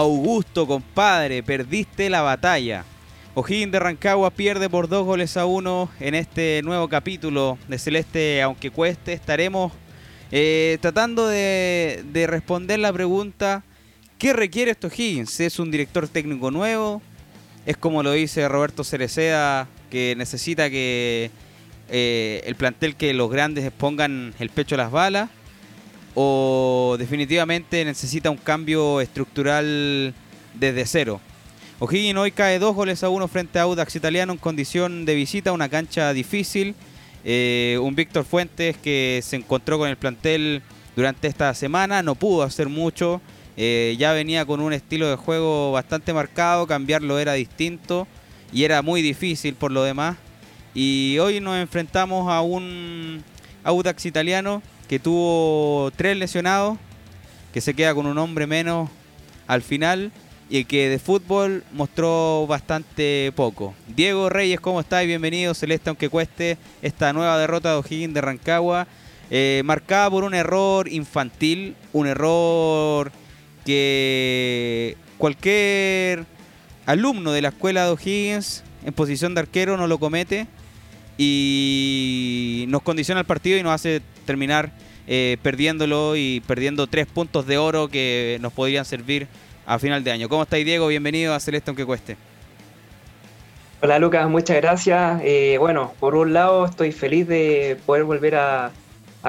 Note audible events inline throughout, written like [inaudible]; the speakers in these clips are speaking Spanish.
Augusto, compadre, perdiste la batalla. O'Higgins de Rancagua pierde por dos goles a uno en este nuevo capítulo de Celeste, aunque cueste. Estaremos eh, tratando de, responder la pregunta: ¿qué requiere esto O'Higgins? ¿Es un director técnico nuevo? ¿Es como lo dice Roberto Cereceda, que necesita que eh, el plantel que los grandes pongan el pecho a las balas? ¿O definitivamente necesita un cambio estructural desde cero? O'Higgins hoy cae dos goles a uno frente a Audax Italiano en condición de visita, una cancha difícil. Eh, un Víctor Fuentes que se encontró con el plantel durante esta semana, no pudo hacer mucho. Eh, ya venía con un estilo de juego bastante marcado, cambiarlo era distinto y era muy difícil por lo demás. Y hoy nos enfrentamos a un Audax italiano que tuvo tres lesionados, que se queda con un hombre menos al final y que de fútbol mostró bastante poco. Diego Reyes, ¿cómo estás? Bienvenido, Celeste, aunque cueste esta nueva derrota de O'Higgins de Rancagua, eh, marcada por un error infantil, un error que cualquier alumno de la escuela de O'Higgins en posición de arquero no lo comete y nos condiciona el partido y nos hace terminar eh, perdiéndolo y perdiendo tres puntos de oro que nos podrían servir a final de año. ¿Cómo estáis, Diego? Bienvenido a Celeste aunque cueste. Hola Lucas, muchas gracias. Eh, bueno, por un lado estoy feliz de poder volver a,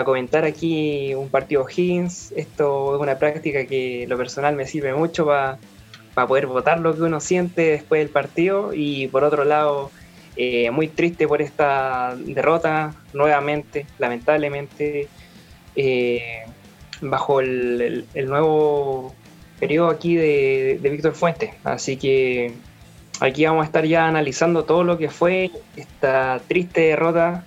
comentar aquí un partido Higgins. Esto es una práctica que lo personal me sirve mucho para poder votar lo que uno siente después del partido. Y por otro lado, eh, muy triste por esta derrota nuevamente, lamentablemente, eh, bajo el, nuevo periodo aquí de, Víctor Fuentes. Así que aquí vamos a estar ya analizando todo lo que fue esta triste derrota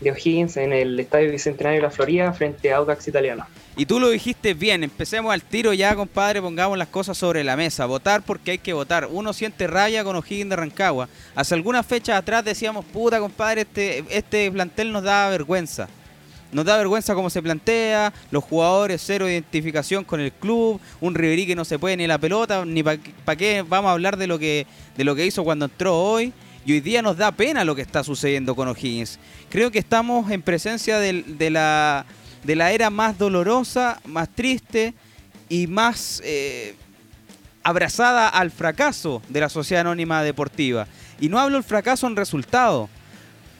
de O'Higgins en el Estadio Bicentenario de la Florida frente a Audax Italiano. Y tú lo dijiste bien, empecemos al tiro ya, compadre, pongamos las cosas sobre la mesa. Votar porque hay que votar. Uno siente raya con O'Higgins de Rancagua. Hace algunas fechas atrás decíamos, puta, compadre, este, este plantel nos da vergüenza. Nos da vergüenza cómo se plantea, los jugadores cero identificación con el club, un Riverí que no se puede ni la pelota, ni para qué vamos a hablar de lo que de lo que hizo cuando entró hoy. Y hoy día nos da pena lo que está sucediendo con O'Higgins. Creo que estamos en presencia de, la, de la era más dolorosa, más triste y más eh, abrazada al fracaso de la sociedad anónima deportiva. Y no hablo el fracaso en resultado,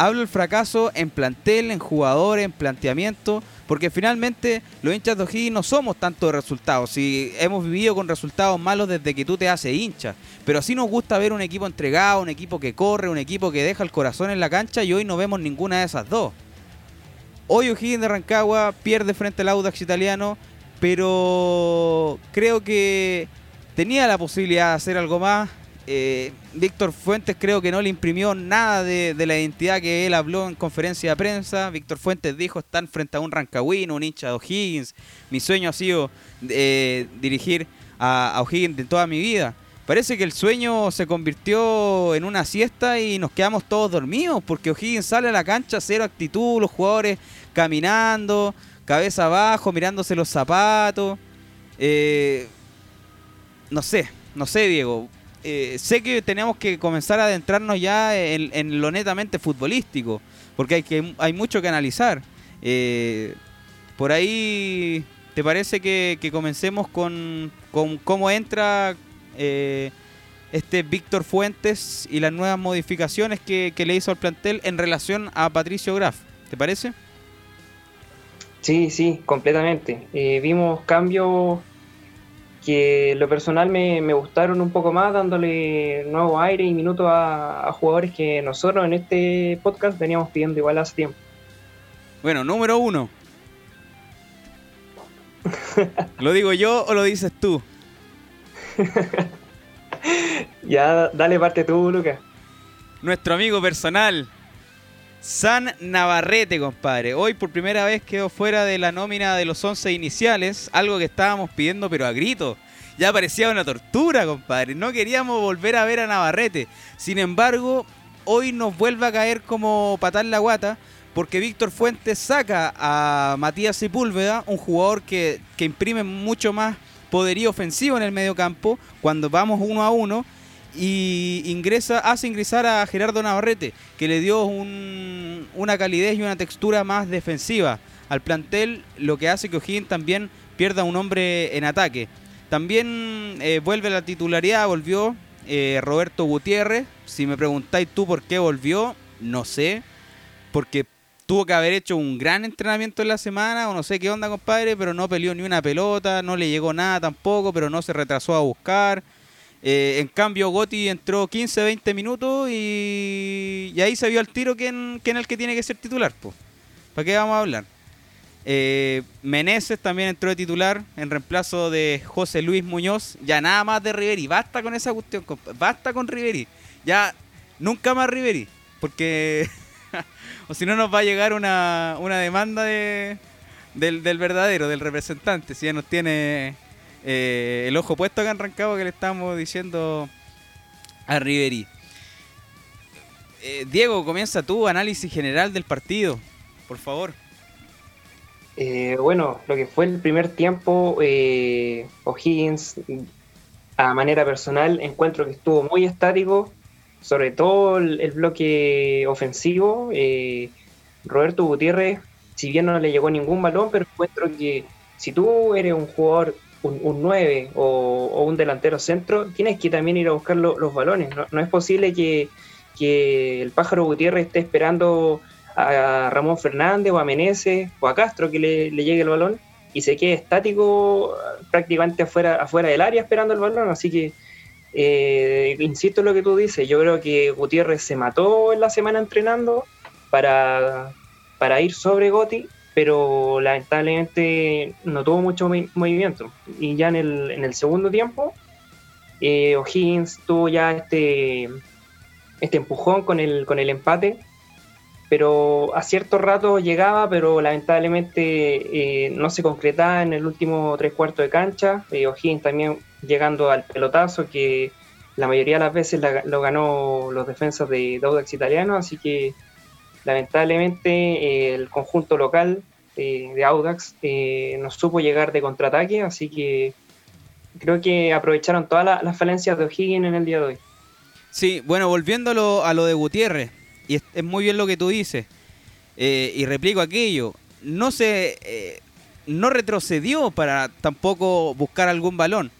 hablo el fracaso en plantel, en jugadores, en planteamiento, porque finalmente los hinchas de O'Higgins no somos tanto de resultados. Si hemos vivido con resultados malos desde que tú te haces hincha, pero así nos gusta ver un equipo entregado, un equipo que corre, un equipo que deja el corazón en la cancha y hoy no vemos ninguna de esas dos. Hoy O'Higgins de Rancagua pierde frente al Audax italiano, pero creo que tenía la posibilidad de hacer algo más eh, Víctor Fuentes creo que no le imprimió nada de, la identidad que él habló en conferencia de prensa. Víctor Fuentes dijo, están frente a un rancagüino, un hincha de O'Higgins. Mi sueño ha sido eh, dirigir a, O'Higgins de toda mi vida. Parece que el sueño se convirtió en una siesta y nos quedamos todos dormidos porque O'Higgins sale a la cancha, cero actitud, los jugadores caminando, cabeza abajo, mirándose los zapatos. Eh, no sé, no sé, Diego. Eh, sé que tenemos que comenzar a adentrarnos ya en, lo netamente futbolístico, porque hay, que, hay mucho que analizar. Eh, por ahí, ¿te parece que, comencemos con, cómo entra eh, este Víctor Fuentes y las nuevas modificaciones que, le hizo al plantel en relación a Patricio Graf? ¿Te parece? Sí, sí, completamente. vimos cambios que lo personal me, gustaron un poco más, dándole nuevo aire y minutos a, jugadores que nosotros en este podcast veníamos pidiendo igual hace tiempo. Bueno, número uno. ¿Lo digo yo o lo dices tú? [laughs] ya, dale parte tú, Lucas. Nuestro amigo personal, San Navarrete, compadre. Hoy por primera vez quedó fuera de la nómina de los 11 iniciales, algo que estábamos pidiendo pero a grito. Ya parecía una tortura, compadre. No queríamos volver a ver a Navarrete. Sin embargo, hoy nos vuelve a caer como patar la guata porque Víctor Fuentes saca a Matías Sepúlveda, un jugador que, que imprime mucho más poderío ofensivo en el medio campo cuando vamos uno a uno y ingresa, hace ingresar a Gerardo Navarrete, que le dio una calidez y una textura más defensiva al plantel, lo que hace que O'Higgins también pierda un hombre en ataque. También eh, vuelve a la titularidad, volvió eh, Roberto Gutiérrez. Si me preguntáis tú por qué volvió, no sé, porque tuvo que haber hecho un gran entrenamiento en la semana, o no sé qué onda, compadre, pero no peleó ni una pelota, no le llegó nada tampoco, pero no se retrasó a buscar. Eh, en cambio, Gotti entró 15, 20 minutos y, ahí se vio al tiro quién, quién es el que tiene que ser titular. ¿Para qué vamos a hablar? Eh, Meneses también entró de titular en reemplazo de José Luis Muñoz. Ya nada más de Riveri. Basta con esa cuestión. Basta con Riveri. Ya nunca más Riveri. Porque [laughs] o si no nos va a llegar una, demanda de, del, del verdadero, del representante. Si ya nos tiene eh, el ojo puesto acá en Rancagua que le estamos diciendo a Riveri. Eh, Diego, comienza tu análisis general del partido, por favor. Eh, bueno, lo que fue el primer tiempo, O'Higgins, a manera personal, encuentro que estuvo muy estático, sobre todo el, bloque ofensivo. Roberto Gutiérrez, si bien no le llegó ningún balón, pero encuentro que si tú eres un jugador un, 9 o, un delantero centro, tienes que también ir a buscar los balones. No, es posible que, el pájaro Gutiérrez esté esperando a Ramón Fernández o a Meneses o a Castro que le, llegue el balón y se quede estático prácticamente afuera, afuera del área esperando el balón. Así que, eh, insisto en lo que tú dices, yo creo que Gutiérrez se mató en la semana entrenando para, para ir sobre Goti pero lamentablemente no tuvo mucho movimiento. Y ya en el, en el segundo tiempo, eh, O'Higgins tuvo ya este, este empujón con el, con el empate, pero a cierto rato llegaba, pero lamentablemente eh, no se concretaba en el último tres cuartos de cancha. Eh, O'Higgins también llegando al pelotazo que la mayoría de las veces lo ganó los defensas de Daudax italiano, así que lamentablemente eh, el conjunto local eh, de Audax eh, no supo llegar de contraataque, así que creo que aprovecharon todas las falencias de O'Higgins en el día de hoy. Sí, bueno, volviendo a lo, de Gutiérrez, y es, muy bien lo que tú dices, y replico aquello, no se no retrocedió para tampoco buscar algún balón.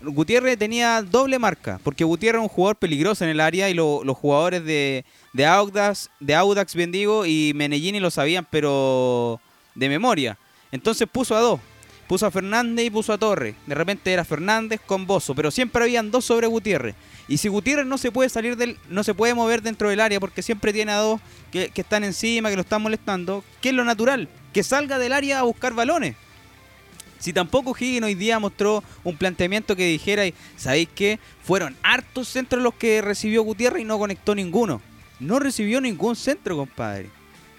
Gutiérrez tenía doble marca, porque Gutiérrez es un jugador peligroso en el área y los jugadores de, de Audax, de Audax, bien digo, y Menellini lo sabían, pero de memoria. Entonces puso a dos. Puso a Fernández y puso a Torres. De repente era Fernández con Bozo, pero siempre habían dos sobre Gutiérrez. Y si Gutiérrez no se puede salir del, no se puede mover dentro del área porque siempre tiene a dos que, que están encima, que lo están molestando, ¿qué es lo natural? Que salga del área a buscar balones. Si tampoco Higgins hoy día mostró un planteamiento que dijera, ¿sabéis qué? Fueron hartos centros los que recibió Gutiérrez y no conectó ninguno no recibió ningún centro, compadre.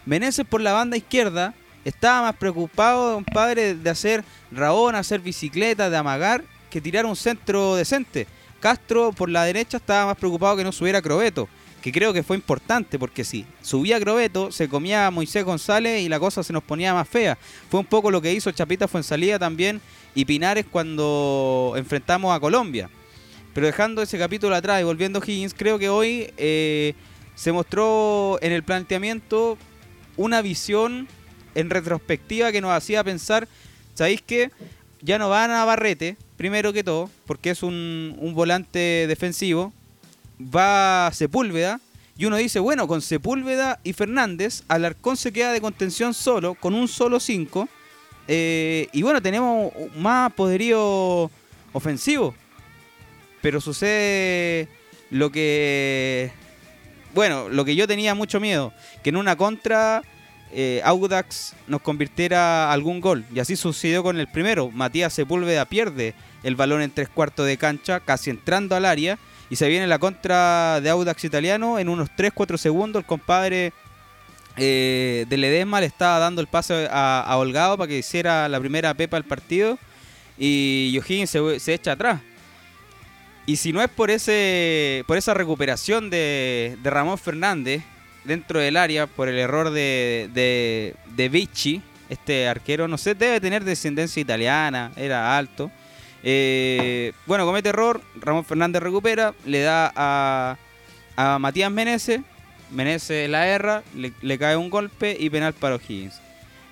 Meneses por la banda izquierda estaba más preocupado, compadre, de hacer rabón, hacer bicicleta, de amagar, que tirar un centro decente. Castro por la derecha estaba más preocupado que no subiera Crobeto, que creo que fue importante, porque si subía Crobeto, se comía a Moisés González y la cosa se nos ponía más fea. Fue un poco lo que hizo Chapita Fuensalida también y Pinares cuando enfrentamos a Colombia. Pero dejando ese capítulo atrás y volviendo a Higgins, creo que hoy eh, se mostró en el planteamiento una visión en retrospectiva que nos hacía pensar, ¿sabéis qué? Ya no van a Barrete, primero que todo, porque es un, volante defensivo, va Sepúlveda, y uno dice, bueno, con Sepúlveda y Fernández, Alarcón se queda de contención solo, con un solo 5, eh, y bueno, tenemos más poderío ofensivo, pero sucede lo que bueno, lo que yo tenía mucho miedo, que en una contra eh, Audax nos convirtiera algún gol. Y así sucedió con el primero. Matías Sepúlveda pierde el balón en tres cuartos de cancha, casi entrando al área. Y se viene la contra de Audax italiano en unos 3-4 segundos. El compadre eh, de Ledesma le estaba dando el pase a, Holgado para que hiciera la primera pepa del partido. Y O'Higgins se echa atrás. Y si no es por ese por esa recuperación de, Ramón Fernández dentro del área, por el error de, de, Vichy, este arquero, no sé, debe tener descendencia italiana, era alto. Eh, bueno, comete error, Ramón Fernández recupera, le da a, Matías Menezes, Menezes la erra, le, cae un golpe y penal para O'Higgins.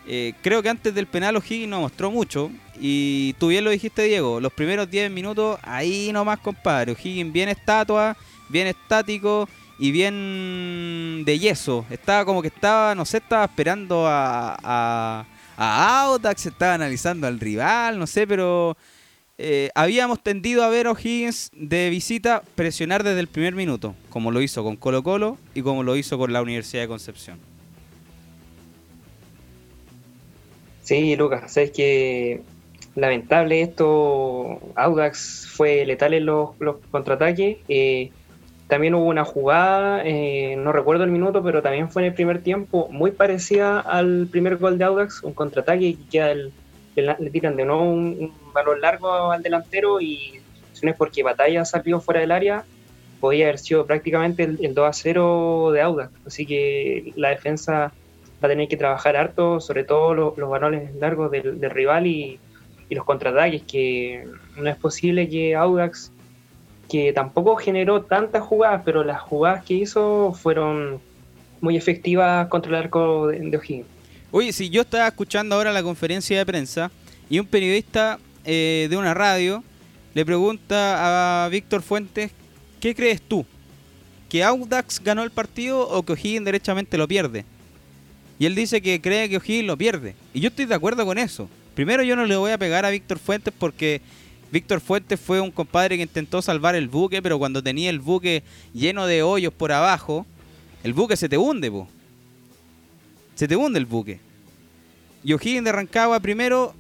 Eh, creo que antes del penal O'Higgins no mostró mucho y tú bien lo dijiste Diego, los primeros 10 minutos ahí nomás compadre, O'Higgins bien estatua, bien estático y bien de yeso, estaba como que estaba, no sé, estaba esperando a, a, a Audax, estaba analizando al rival, no sé, pero eh, habíamos tendido a ver a O'Higgins de visita presionar desde el primer minuto, como lo hizo con Colo Colo y como lo hizo con la Universidad de Concepción. Sí, Lucas, sabes que lamentable esto, Audax fue letal en los, contraataques. Eh, también hubo una jugada, eh, no recuerdo el minuto, pero también fue en el primer tiempo, muy parecida al primer gol de Audax, un contraataque que el le, tiran de nuevo un, balón largo al delantero y si no es porque Batalla salió fuera del área, podía haber sido prácticamente el, 2 a 0 de Audax. Así que la defensa va a tener que trabajar harto, sobre todo los, balones largos del, rival y, los contraataques, que no es posible que Audax, que tampoco generó tantas jugadas, pero las jugadas que hizo fueron muy efectivas contra el arco de, de O'Higgins. Oye, si yo estaba escuchando ahora la conferencia de prensa y un periodista eh, de una radio le pregunta a Víctor Fuentes, ¿qué crees tú? ¿Que Audax ganó el partido o que O'Higgins derechamente lo pierde? Y él dice que cree que O'Higgins lo pierde. Y yo estoy de acuerdo con eso. Primero yo no le voy a pegar a Víctor Fuentes porque Víctor Fuentes fue un compadre que intentó salvar el buque, pero cuando tenía el buque lleno de hoyos por abajo, el buque se te hunde, po se te hunde el buque. Y O'Higgins de Rancagua, primero,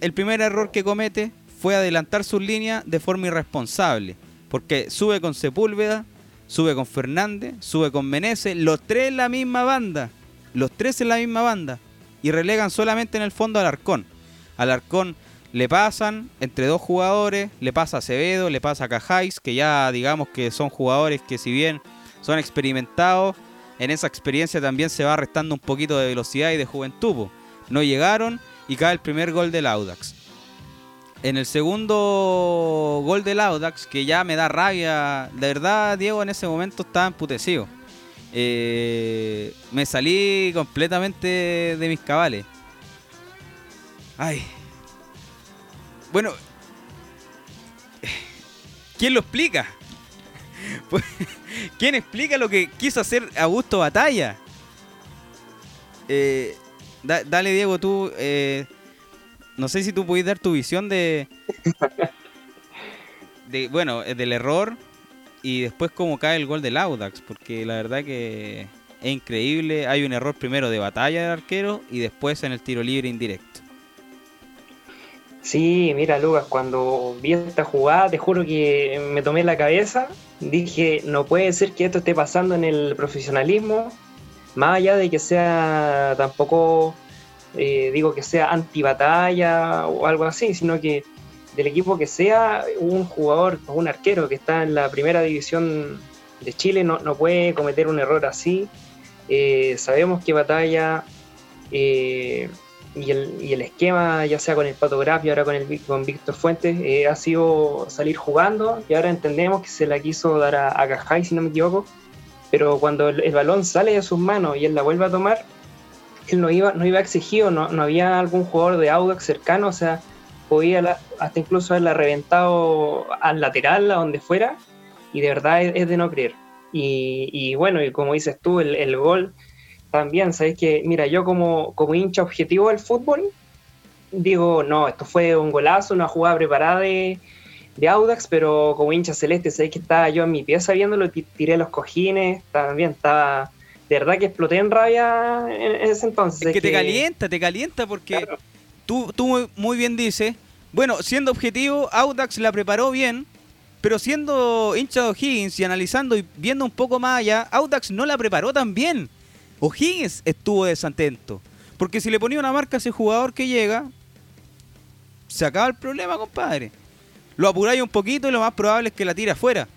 el primer error que comete fue adelantar sus líneas de forma irresponsable. Porque sube con Sepúlveda, sube con Fernández, sube con Meneses, los tres en la misma banda. Los tres en la misma banda. Y relegan solamente en el fondo al Arcón. Al Arcón le pasan entre dos jugadores, le pasa a Acevedo, le pasa a Cajáis, que ya digamos que son jugadores que si bien son experimentados, en esa experiencia también se va restando un poquito de velocidad y de juventud. No llegaron y cae el primer gol del Audax. En el segundo gol del Audax, que ya me da rabia, de verdad Diego en ese momento estaba emputecido. Eh, me salí completamente de mis cabales. Ay. Bueno, ¿quién lo explica? [laughs] ¿Quién explica lo que quiso hacer Augusto Batalla? Eh, dale, Diego, tú. Eh, no sé si tú puedes dar tu visión de. [laughs] de bueno, eh, del error y después cómo cae el gol del Audax, porque la verdad que es increíble. Hay un error primero de batalla del arquero y después en el tiro libre indirecto. Sí, mira, Lucas, cuando vi esta jugada, te juro que me tomé la cabeza. Dije, no puede ser que esto esté pasando en el profesionalismo, más allá de que sea tampoco, eh, digo que sea anti-batalla o algo así, sino que del equipo que sea, un jugador o un arquero que está en la primera división de Chile no, no puede cometer un error así. Eh, sabemos que batalla. Eh, y el, esquema, ya sea con el Pato y ahora con, el, con Víctor Fuentes, eh, ha sido salir jugando y ahora entendemos que se la quiso dar a, a Cajay, si no me equivoco, pero cuando el, balón sale de sus manos y él la vuelve a tomar, él no iba, no iba exigido, no, no había algún jugador de Audax cercano, o sea, podía hasta incluso haberla reventado al lateral, a donde fuera, y de verdad es, de no creer. Y, y, bueno, y como dices tú, el, el gol también, ¿sabes que Mira, yo como, como hincha objetivo del fútbol, digo, no, esto fue un golazo, una jugada preparada de, Audax, pero como hincha celeste, ¿sabes que estaba yo en mi pieza viéndolo, tiré los cojines, también estaba... De verdad que exploté en rabia en, ese entonces. Es que, te calienta, te calienta porque tú, muy bien dices, bueno, siendo objetivo, Audax la preparó bien, pero siendo hincha de O'Higgins y analizando y viendo un poco más allá, Audax no la preparó tan bien. O'Higgins estuvo desatento. Porque si le ponía una marca a ese jugador que llega, se acaba el problema, compadre. Lo apuráis un poquito y lo más probable es que la tire afuera.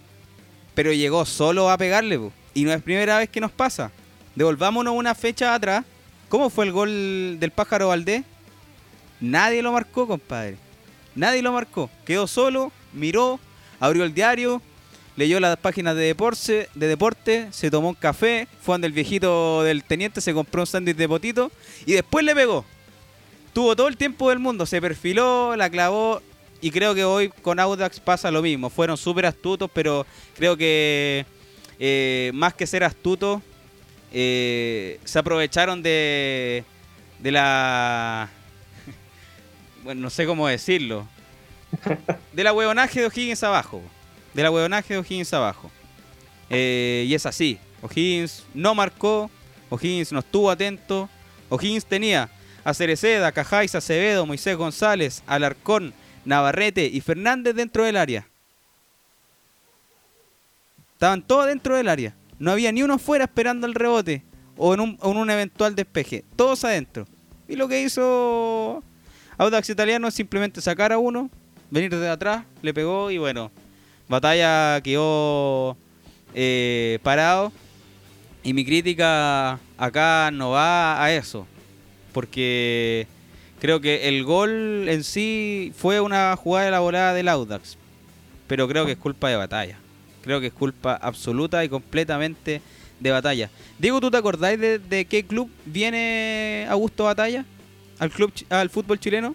Pero llegó solo a pegarle, y no es primera vez que nos pasa. Devolvámonos una fecha atrás. ¿Cómo fue el gol del pájaro Valdés? Nadie lo marcó, compadre. Nadie lo marcó. Quedó solo, miró, abrió el diario, leyó las páginas de deporte, de deporte, se tomó un café, fue donde el viejito del teniente, se compró un sándwich de potito y después le pegó. Tuvo todo el tiempo del mundo, se perfiló, la clavó y creo que hoy con Audax pasa lo mismo. Fueron súper astutos, pero creo que eh, más que ser astutos, eh, se aprovecharon de, de la... Bueno, no sé cómo decirlo. De la huevonaje de O'Higgins abajo. De la huevonaje de O'Higgins abajo. Eh, y es así. O'Higgins no marcó. O'Higgins no estuvo atento. O'Higgins tenía a Cereceda, Cajáis, Acevedo, Moisés González, Alarcón, Navarrete y Fernández dentro del área. Estaban todos dentro del área. No había ni uno fuera esperando el rebote o en un, eventual despeje. Todos adentro. Y lo que hizo Audax Italiano es simplemente sacar a uno, venir desde atrás, le pegó y bueno, batalla quedó eh, parado. Y mi crítica acá no va a eso. Porque creo que el gol en sí fue una jugada elaborada del Audax. Pero creo que es culpa de batalla. Creo que es culpa absoluta y completamente de batalla. Diego, ¿tú te acordáis de, qué club viene Augusto Batalla? ¿Al club al fútbol chileno?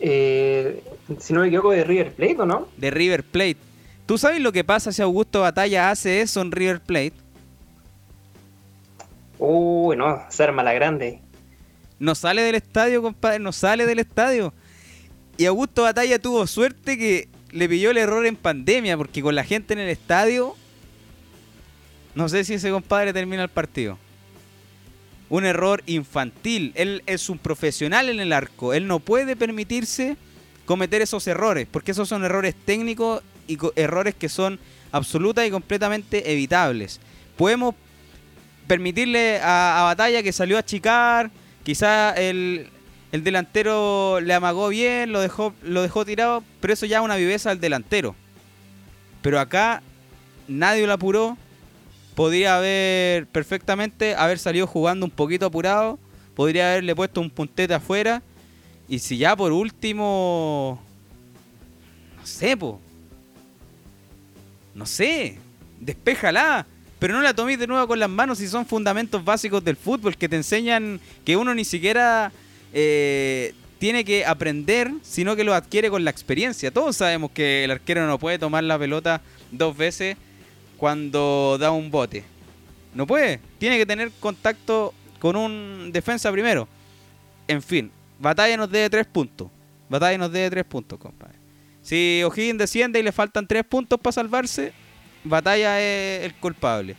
Eh, si no me equivoco, de River Plate, ¿o no? De River Plate. ¿Tú sabes lo que pasa si Augusto Batalla hace eso en River Plate? Uy, no, se arma la grande. No sale del estadio, compadre, no sale del estadio. Y Augusto Batalla tuvo suerte que le pilló el error en pandemia, porque con la gente en el estadio, no sé si ese compadre termina el partido. Un error infantil. Él es un profesional en el arco. Él no puede permitirse cometer esos errores, porque esos son errores técnicos y errores que son absolutas y completamente evitables. Podemos permitirle a, a Batalla que salió a achicar, quizá el, el delantero le amagó bien, lo dejó, lo dejó tirado, pero eso ya es una viveza al delantero. Pero acá nadie lo apuró. Podría haber perfectamente haber salido jugando un poquito apurado. Podría haberle puesto un puntete afuera. Y si ya por último. No sé, po. No sé. Despéjala. Pero no la toméis de nuevo con las manos si son fundamentos básicos del fútbol que te enseñan que uno ni siquiera eh, tiene que aprender, sino que lo adquiere con la experiencia. Todos sabemos que el arquero no puede tomar la pelota dos veces cuando da un bote. No puede. Tiene que tener contacto con un defensa primero. En fin, Batalla nos debe tres puntos. Batalla nos debe tres puntos, compadre. Si O'Higgins desciende y le faltan tres puntos para salvarse, Batalla es el culpable.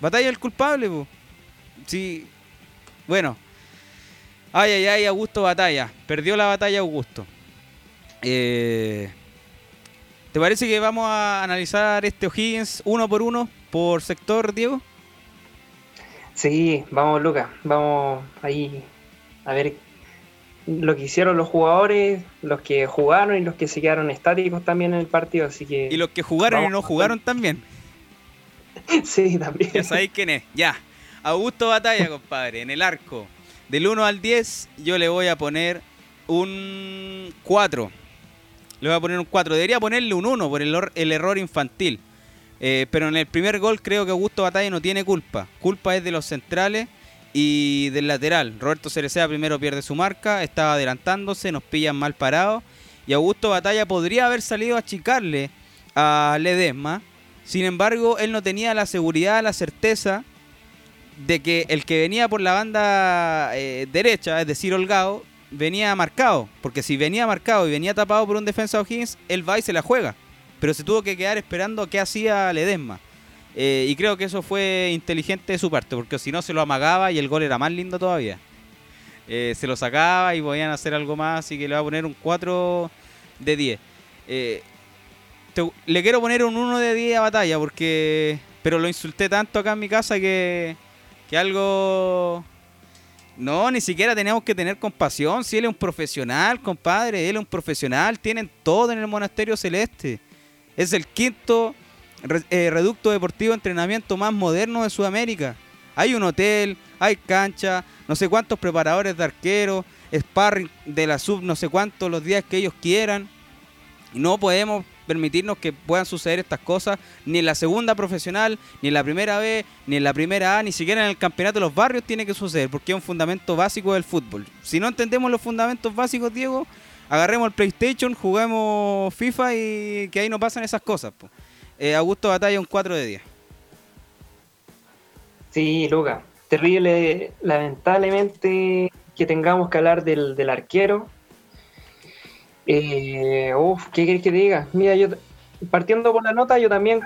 Batalla es el culpable, pues. Si, bueno, Ay, ay, ay, Augusto Batalla. Perdió la batalla Augusto. Eh, ¿Te parece que vamos a analizar este O'Higgins uno por uno por sector, Diego? Sí, vamos, Lucas. Vamos ahí a ver lo que hicieron los jugadores, los que jugaron y los que se quedaron estáticos también en el partido. Así que y los que jugaron y no jugaron también. [laughs] sí, también. Ya sabéis quién es. Ya. Augusto Batalla, [laughs] compadre, en el arco. Del 1 al 10 yo le voy a poner un 4. Le voy a poner un 4. Debería ponerle un 1 por el, error infantil. Eh, pero en el primer gol creo que Augusto Batalla no tiene culpa. Culpa es de los centrales y del lateral. Roberto Cerecea primero pierde su marca, estaba adelantándose, nos pillan mal parados. Y Augusto Batalla podría haber salido a achicarle a Ledesma. Sin embargo, él no tenía la seguridad, la certeza de que el que venía por la banda eh, derecha, es decir, Holgado, venía marcado. Porque si venía marcado y venía tapado por un defensa O'Higgins, él va y se la juega. Pero se tuvo que quedar esperando qué hacía Ledesma. Eh, y creo que eso fue inteligente de su parte, porque si no se lo amagaba y el gol era más lindo todavía. Eh, se lo sacaba y podían hacer algo más, así que le voy a poner un 4 de 10. le quiero poner un 1 de 10 a batalla, porque pero lo insulté tanto acá en mi casa que que algo... No, ni siquiera tenemos que tener compasión. Si él es un profesional, compadre, él es un profesional, tienen todo en el monasterio celeste. Es el quinto eh, reducto deportivo de entrenamiento más moderno de Sudamérica. Hay un hotel, hay cancha, no sé cuántos preparadores de arqueros. sparring de la sub no sé cuánto los días que ellos quieran. No podemos permitirnos que puedan suceder estas cosas ni en la segunda profesional, ni en la primera B, ni en la primera A, ni siquiera en el campeonato de los barrios tiene que suceder, porque es un fundamento básico del fútbol. Si no entendemos los fundamentos básicos, Diego, agarremos el PlayStation, juguemos FIFA y que ahí no pasan esas cosas. Eh, Augusto Batalla un 4 de 10. Sí, Luca. Terrible, lamentablemente, que tengamos que hablar del, arquero. Eh, uf, ¿qué querés que diga? Mira, yo partiendo por la nota, yo también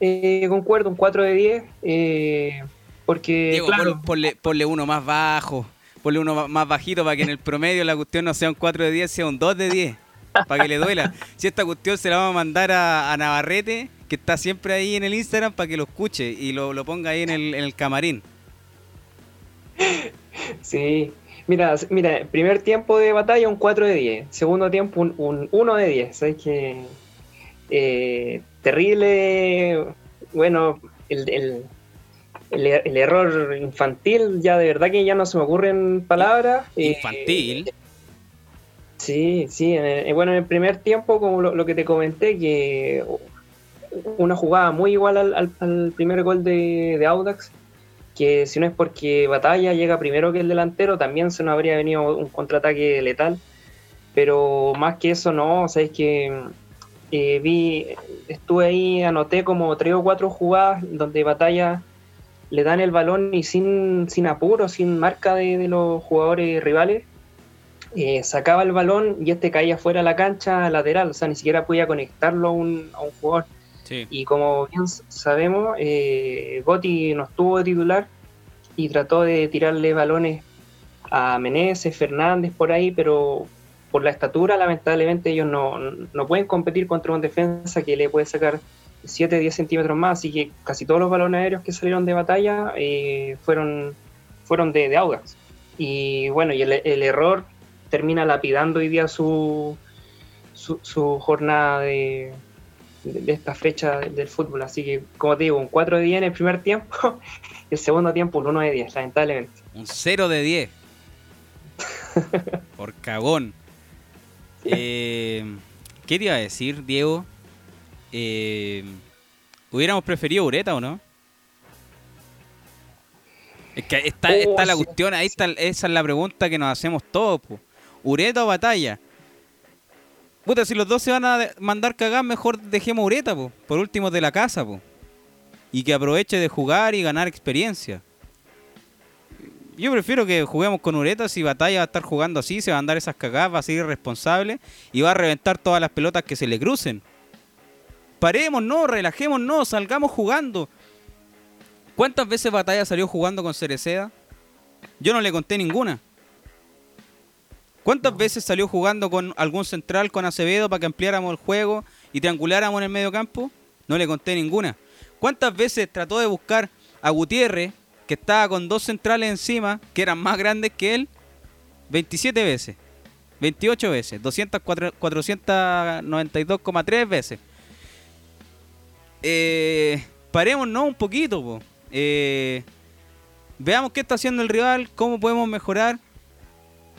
eh, concuerdo, un 4 de 10. Eh, porque. Diego, claro, ponle, uno más bajo, ponle uno más bajito para que en el promedio la cuestión no sea un 4 de 10, sea un 2 de 10. Para que le duela. Si esta cuestión se la vamos a mandar a, Navarrete, que está siempre ahí en el Instagram, para que lo escuche y lo, ponga ahí en el, en el camarín. [laughs] Sí, Mira, mira, primer tiempo de batalla un 4 de 10, segundo tiempo un, 1 de 10. ¿Sabes que eh, terrible, bueno, el, error infantil, ya de verdad que ya no se me ocurren palabras. Eh, infantil. sí, sí, bueno, en el primer tiempo, como lo, que te comenté, que una jugada muy igual al, primer gol de, de Audax que si no es porque Batalla llega primero que el delantero, también se nos habría venido un contraataque letal. Pero más que eso, no, o sea, es que eh, vi, estuve ahí, anoté como tres o cuatro jugadas donde Batalla le dan el balón y sin, sin apuro, sin marca de, los jugadores rivales, eh, sacaba el balón y este caía fuera de la cancha lateral, o sea, ni siquiera podía conectarlo a un, a un jugador. Y como bien sabemos, eh, Gotti no estuvo de titular y trató de tirarle balones a Meneses, Fernández por ahí, pero por la estatura, lamentablemente, ellos no, pueden competir contra un defensa que le puede sacar 7, 10 centímetros más, así que casi todos los balones aéreos que salieron de batalla eh, fueron, fueron de, de. Y bueno, y el, error termina lapidando hoy día su, su jornada de, de, esta fecha del fútbol. Así que, como te digo, un 4 de 10 en el primer tiempo [laughs] y el segundo tiempo un 1 de 10, lamentablemente. Un 0 de 10. Por cagón. Eh, ¿Qué te iba a decir, Diego? Eh, ¿Hubiéramos preferido Ureta o no? Es que está, está la oh, cuestión, ahí está, esa es la pregunta que nos hacemos todos. ¿Ureta o batalla? Puta, si los dos se van a mandar cagar, mejor dejemos Ureta, po, por último de la casa, po. Y que aproveche de jugar y ganar experiencia. Yo prefiero que juguemos con Ureta si Batalla va a estar jugando así, se va a andar esas cagadas, va a ser irresponsable y va a reventar todas las pelotas que se le crucen. Paremos, no, relajemos, no, salgamos jugando. ¿Cuántas veces Batalla salió jugando con Cereceda? Yo no le conté ninguna. ¿Cuántas veces salió jugando con algún central, con Acevedo, para que ampliáramos el juego y trianguláramos en el medio campo? No le conté ninguna. ¿Cuántas veces trató de buscar a Gutiérrez, que estaba con dos centrales encima, que eran más grandes que él? 27 veces. 28 veces. 492,3 veces. Eh, parémonos un poquito. Eh, veamos qué está haciendo el rival, cómo podemos mejorar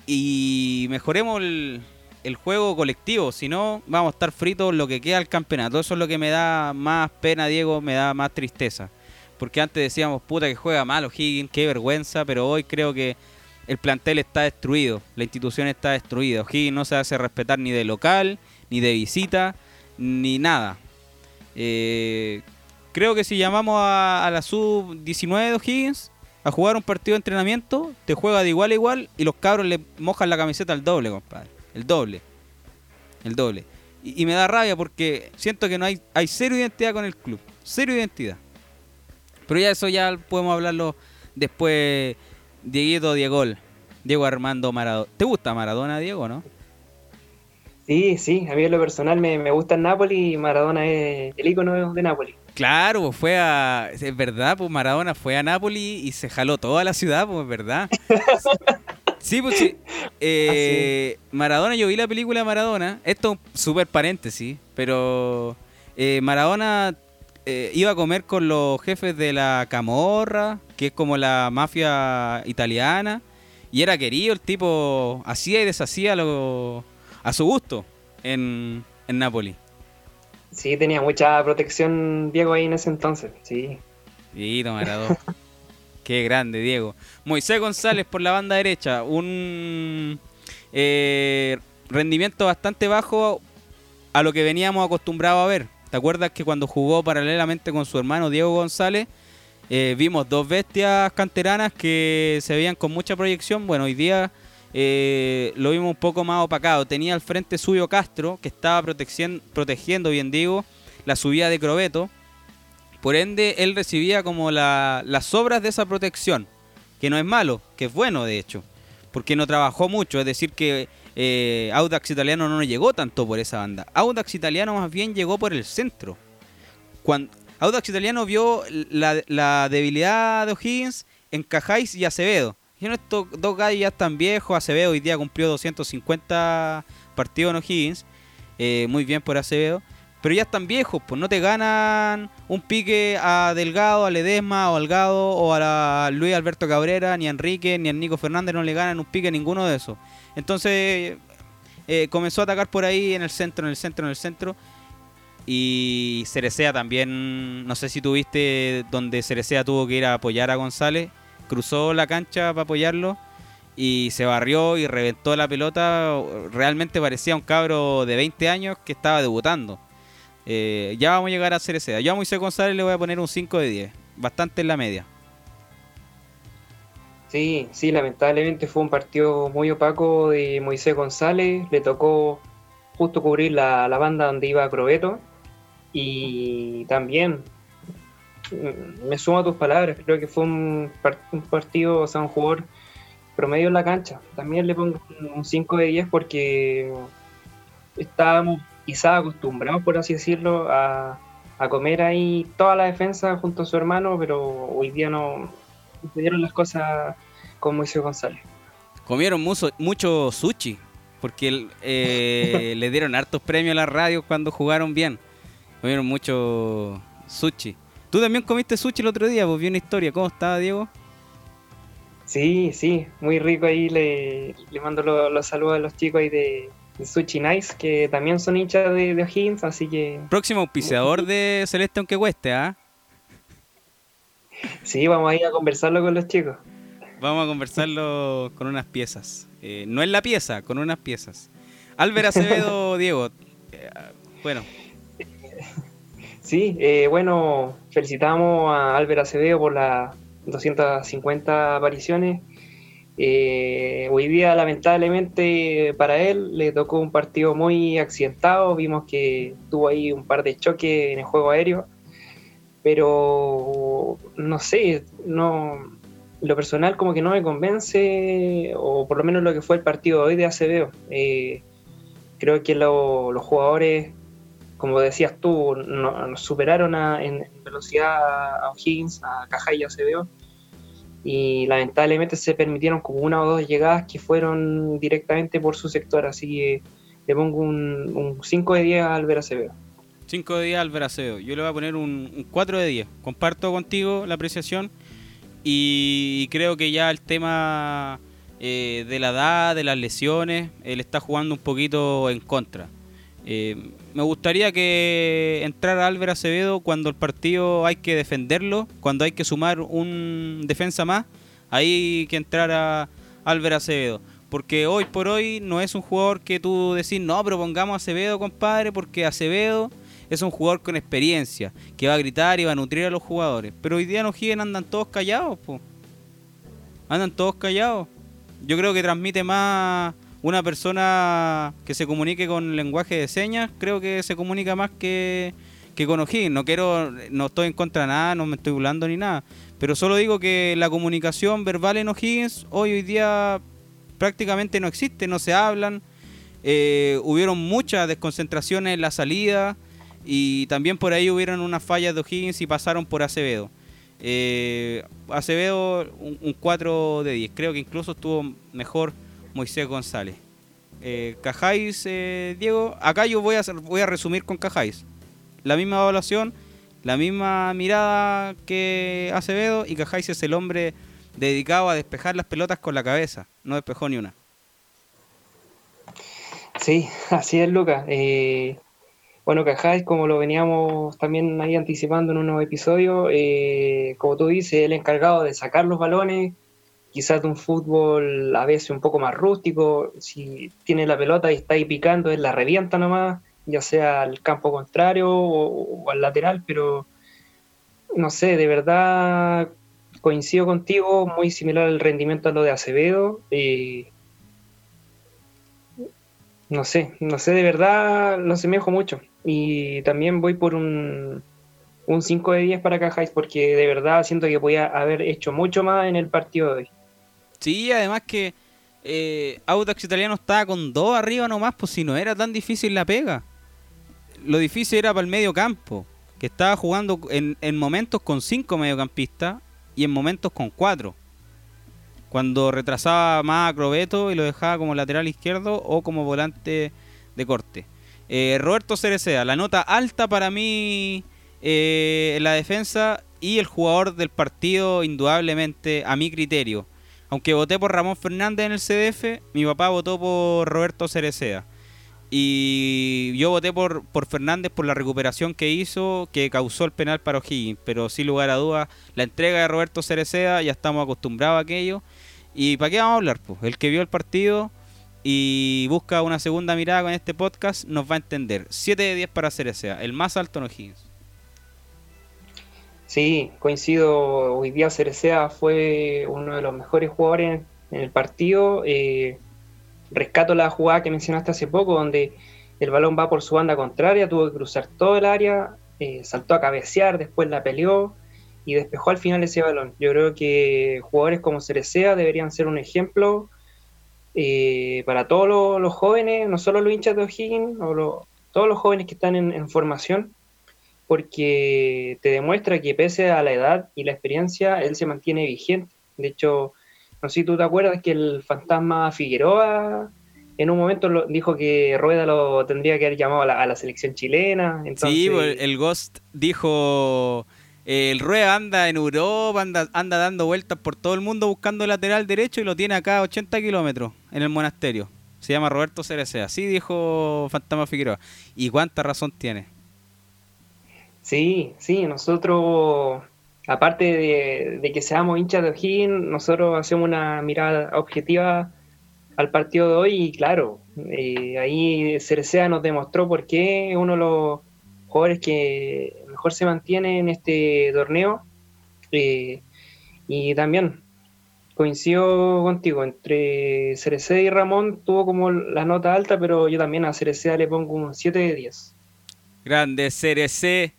y mejoremos el, juego colectivo, si no vamos a estar fritos lo que queda del campeonato. Eso es lo que me da más pena, Diego, me da más tristeza. Porque antes decíamos, puta que juega mal O'Higgins, qué vergüenza, pero hoy creo que el plantel está destruido, la institución está destruida. O'Higgins no se hace respetar ni de local, ni de visita, ni nada. Eh, creo que si llamamos a, a la sub-19 de O'Higgins, a jugar un partido de entrenamiento, te juega de igual a igual y los cabros le mojan la camiseta al doble, compadre. El doble. El doble. Y, me da rabia porque siento que no hay, hay cero identidad con el club. Cero identidad. Pero ya eso ya podemos hablarlo después. Dieguito Diego. Diego Armando Maradona. ¿Te gusta Maradona, Diego, no? Sí, sí, a mí en lo personal me, me gusta el Napoli y Maradona es el icono de Napoli. Claro, pues, fue a. Es verdad, pues Maradona fue a Nápoles y se jaló toda la ciudad, pues, es verdad. Sí, pues [laughs] sí. Eh, Maradona, yo vi la película Maradona. Esto es un súper paréntesis, pero eh, Maradona eh, iba a comer con los jefes de la Camorra, que es como la mafia italiana, Y era querido, el tipo hacía y deshacía lo, a su gusto en, en Napoli. Sí, tenía mucha protección Diego ahí en ese entonces, sí. Y Maradona. [laughs] Qué grande, Diego. Moisés González por la banda derecha. Un eh, rendimiento bastante bajo a lo que veníamos acostumbrados a ver. ¿Te acuerdas que cuando jugó paralelamente con su hermano Diego González, eh, vimos dos bestias canteranas que se veían con mucha proyección? Bueno, hoy día eh, lo vimos un poco más opacado. Tenía al frente suyo Castro, que estaba protegiendo, bien digo, la subida de Crobeto. Por ende, él recibía como las obras de esa protección, que no es malo, que es bueno de hecho, porque no trabajó mucho, es decir, que eh, Audax Italiano no llegó tanto por esa banda. Audax Italiano más bien llegó por el centro. Cuando Audax Italiano vio la, debilidad de O'Higgins en Cajáis y Acevedo. Y estos dos gallos ya están viejos. Acevedo hoy día cumplió 250 partidos en O'Higgins. Eh, muy bien por Acevedo. Pero ya están viejos, pues no te ganan un pique a Delgado, a Ledesma o a Algado o a Luis Alberto Cabrera, ni a Enrique, ni a Nico Fernández, no le ganan un pique a ninguno de esos. Entonces eh, comenzó a atacar por ahí en el centro, en el centro, en el centro. Y Cerecea también, no sé si tuviste donde Cerecea tuvo que ir a apoyar a González, cruzó la cancha para apoyarlo y se barrió y reventó la pelota. Realmente parecía un cabro de 20 años que estaba debutando. Eh, ya vamos a llegar a Cerecea. Yo a Moisés González le voy a poner un 5 de 10, bastante en la media. Sí, sí, lamentablemente fue un partido muy opaco de Moisés González. Le tocó justo cubrir la, banda donde iba Crobeto. Y también me sumo a tus palabras. Creo que fue un, partido, o sea, un jugador promedio en la cancha. También le pongo un 5 de 10 porque estábamos quizás acostumbrados, por así decirlo, a, a comer ahí toda la defensa junto a su hermano, pero hoy día no, se dieron las cosas con Moisés González. Comieron mucho, mucho sushi, porque eh, [laughs] le dieron hartos premios a la radio cuando jugaron bien. Comieron mucho sushi. Tú también comiste sushi el otro día, pues vi una historia. ¿Cómo estaba, Diego? Sí, sí, muy rico ahí. Le, le mando los, saludos a los chicos ahí de, Sushi Nice, que también son hinchas de, de O'Higgins, así que... Próximo auspiciador de Celeste aunque cueste, ¿ah? [laughs] Sí, vamos a ir a conversarlo con los chicos. Vamos a conversarlo con unas piezas. Eh, no en la pieza, con unas piezas. Álvaro Acevedo, [laughs] Diego. Eh, bueno. Sí, eh, bueno, felicitamos a Álvaro Acevedo por las 250 apariciones. hoy día, lamentablemente, para él le tocó un partido muy accidentado. Vimos que tuvo ahí un par de choques en el juego aéreo pero no sé, no lo personal como que no me convence, o por lo menos lo que fue el partido de hoy de Acevedo. Eh, creo que los jugadores, como decías tú, nos superaron en velocidad a O'Higgins, a Caja y a Acevedo, y lamentablemente se permitieron como una o dos llegadas que fueron directamente por su sector, así que le pongo un, 5 de 10 a Albert Acevedo. 5 de 10 al Veraceo. Yo le voy a poner un, 4 de 10. Comparto contigo la apreciación y creo que ya el tema eh, de la edad, de las lesiones, él está jugando un poquito en contra. Eh, me gustaría que entrara Álvaro Acevedo cuando el partido hay que defenderlo, cuando hay que sumar un defensa más, ahí que entrar a Álvaro Acevedo. Porque hoy por hoy no es un jugador que tú decís, no, pero pongamos a Acevedo, compadre, porque Acevedo es un jugador con experiencia, que va a gritar y va a nutrir a los jugadores. Pero hoy día no Higgins andan todos callados, po. Andan todos callados. Yo creo que transmite más una persona que se comunique con lenguaje de señas, creo que se comunica más que, que con O'Higgins. No quiero, no estoy en contra de nada, no me estoy burlando ni nada. Pero solo digo que la comunicación verbal en O'Higgins hoy, hoy día prácticamente no existe, no se hablan. Eh, hubieron muchas desconcentraciones en la salida. Y también por ahí hubieron unas fallas de O'Higgins y pasaron por Acevedo. Eh, Acevedo un, 4 de 10. Creo que incluso estuvo mejor Moisés González. Eh, Cajáis, eh, Diego, acá yo voy a, voy a resumir con Cajáis. La misma evaluación, la misma mirada que Acevedo y Cajáis es el hombre dedicado a despejar las pelotas con la cabeza. No despejó ni una. Sí, [laughs] así es, Lucas. Eh, bueno, Cajáis, como lo veníamos también ahí anticipando en unos episodios, eh, como tú dices, el encargado de sacar los balones, quizás de un fútbol a veces un poco más rústico, si tiene la pelota y está ahí picando, él la revienta nomás, ya sea al campo contrario o, al lateral, pero no sé, de verdad coincido contigo, muy similar al rendimiento a lo de Acevedo. No sé, no sé, de verdad lo asemejo mucho. Y también voy por un, un 5 de 10 para Cajáis, porque de verdad siento que podía haber hecho mucho más en el partido de hoy. Sí, además que eh, Audax Italiano estaba con dos arriba nomás, pues si no era tan difícil la pega. Lo difícil era para el medio campo, que estaba jugando en, en momentos con cinco mediocampistas y en momentos con cuatro cuando retrasaba más a Crobeto y lo dejaba como lateral izquierdo o como volante de corte. Eh, Roberto Cereceda, la nota alta para mí eh, en la defensa y el jugador del partido indudablemente a mi criterio. Aunque voté por Ramón Fernández en el CDF, mi papá votó por Roberto Cereceda. Y yo voté por, por Fernández por la recuperación que hizo, que causó el penal para O'Higgins. Pero sin lugar a dudas, la entrega de Roberto Cereceda, ya estamos acostumbrados a aquello. ¿Y para qué vamos a hablar? Pues? El que vio el partido y busca una segunda mirada con este podcast nos va a entender. 7 de 10 para Cerecea, el más alto en O'Higgins. Sí, coincido. Hoy día Cerecea fue uno de los mejores jugadores en el partido. Eh, rescato la jugada que mencionaste hace poco, donde el balón va por su banda contraria, tuvo que cruzar todo el área, eh, saltó a cabecear, después la peleó y despejó al final ese balón. Yo creo que jugadores como Cerecea deberían ser un ejemplo eh, para todos los, jóvenes, no solo los hinchas de O'Higgins, o todos los jóvenes que están en, formación, porque te demuestra que pese a la edad y la experiencia, él se mantiene vigente. De hecho, no sé si tú te acuerdas que el fantasma Figueroa en un momento dijo que Rueda lo tendría que haber llamado a la, selección chilena. Sí, pues, el Ghost dijo el Rueda anda en Europa, anda, anda dando vueltas por todo el mundo buscando el lateral derecho y lo tiene acá a 80 kilómetros en el monasterio. Se llama Roberto Cerecea. Así dijo Fantasma Figueroa. ¿Y cuánta razón tiene? Sí, sí, nosotros, aparte de, que seamos hinchas de O'Higgins, nosotros hacemos una mirada objetiva al partido de hoy y claro, eh, ahí Cerecea nos demostró por qué uno de los jugadores que mejor se mantiene en este torneo. Eh, y también coincido contigo, entre Cereceda y Ramón tuvo como la nota alta, pero yo también a Cereceda le pongo un 7 de 10. Grande Cerecé,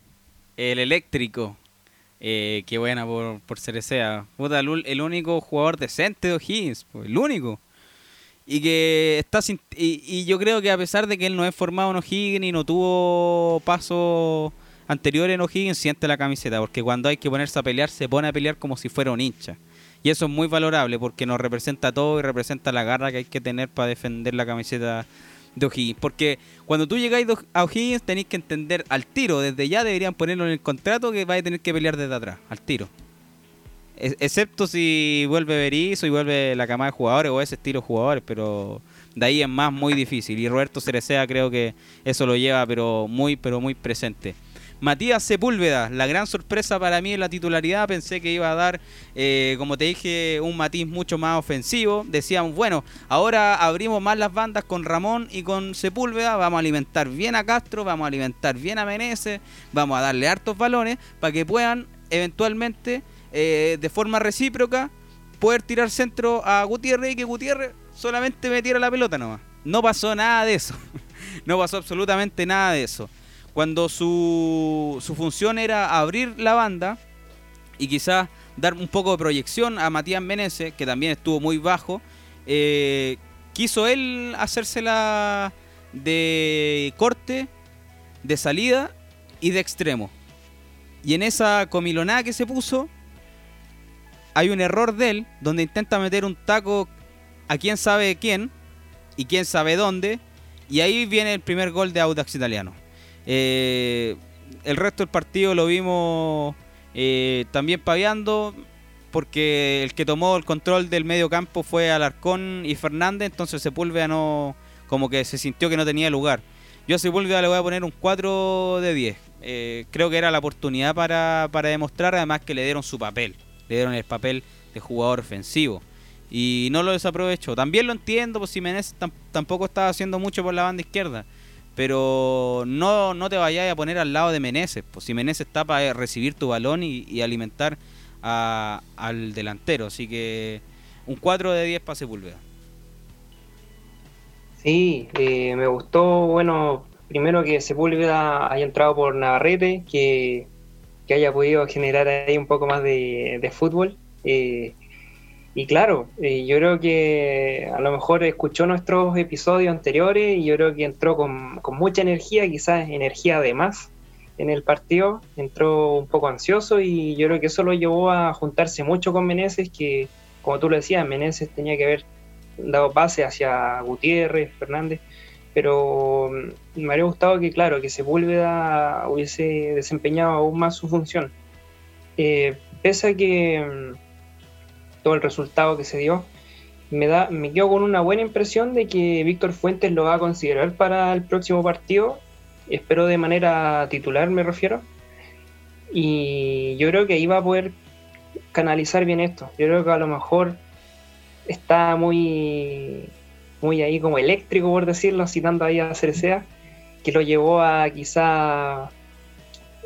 el eléctrico. Eh, qué buena por, por Cerecea. el, único jugador decente de O'Higgins, el único. Y que está sin, y, y, yo creo que a pesar de que él no es formado en O'Higgins y no tuvo paso anterior en O'Higgins siente la camiseta, porque cuando hay que ponerse a pelear, se pone a pelear como si fuera un hincha. Y eso es muy valorable porque nos representa todo y representa la garra que hay que tener para defender la camiseta de O'Higgins. Porque cuando tú llegáis a O'Higgins tenéis que entender al tiro, desde ya deberían ponerlo en el contrato que vais a tener que pelear desde atrás, al tiro. excepto si vuelve Berizzo y vuelve la cama de jugadores o ese estilo de jugadores, pero de ahí es más muy difícil. Y Roberto Cerecea creo que eso lo lleva pero muy, pero muy presente. Matías Sepúlveda, la gran sorpresa para mí en la titularidad, pensé que iba a dar, eh, como te dije, un matiz mucho más ofensivo. Decíamos, bueno, ahora abrimos más las bandas con Ramón y con Sepúlveda, vamos a alimentar bien a Castro, vamos a alimentar bien a Meneses, vamos a darle hartos balones para que puedan eventualmente, eh, de forma recíproca, poder tirar centro a Gutiérrez y que Gutiérrez solamente metiera la pelota nomás. No pasó nada de eso. [laughs] no pasó absolutamente nada de eso cuando su, su función era abrir la banda y quizás dar un poco de proyección a Matías Menezes, que también estuvo muy bajo, eh, quiso él hacérsela de corte, de salida y de extremo. Y en esa comilonada que se puso, hay un error de él, donde intenta meter un taco a quién sabe quién y quién sabe dónde, y ahí viene el primer gol de Audax Italiano. Eh, el resto del partido lo vimos eh, también paviando. porque el que tomó el control del medio campo fue Alarcón y Fernández, entonces Sepúlveda no, como que se sintió que no tenía lugar. Yo a Sepúlveda le voy a poner un 4 de 10. Eh, creo que era la oportunidad para, para demostrar, además que le dieron su papel, le dieron el papel de jugador ofensivo y no lo desaprovechó. También lo entiendo, pues si Menezes tampoco estaba haciendo mucho por la banda izquierda. Pero no, no te vayas a poner al lado de Meneses. Pues si Meneses está para recibir tu balón y, alimentar al delantero. Así que un 4 de 10 para Sepúlveda. Sí, eh, me gustó, bueno, primero que Sepúlveda haya entrado por Navarrete, que, haya podido generar ahí un poco más de, fútbol. Eh, y claro, eh, yo creo que a lo mejor escuchó nuestros episodios anteriores y yo creo que entró con, mucha energía, quizás energía de más en el partido, entró un poco ansioso y yo creo que eso lo llevó a juntarse mucho con Meneses, que como tú lo decías, Meneses tenía que haber dado pase hacia Gutiérrez, Fernández, pero mm, me habría gustado que, claro, que Sepúlveda hubiese desempeñado aún más su función. Eh, pese a que mm, el resultado que se dio, me, da, me quedo con una buena impresión de que Víctor Fuentes lo va a considerar para el próximo partido. Espero de manera titular, me refiero. Y yo creo que ahí va a poder canalizar bien esto. Yo creo que a lo mejor está muy, muy ahí como eléctrico, por decirlo, citando ahí a Cerecea, que lo llevó a quizá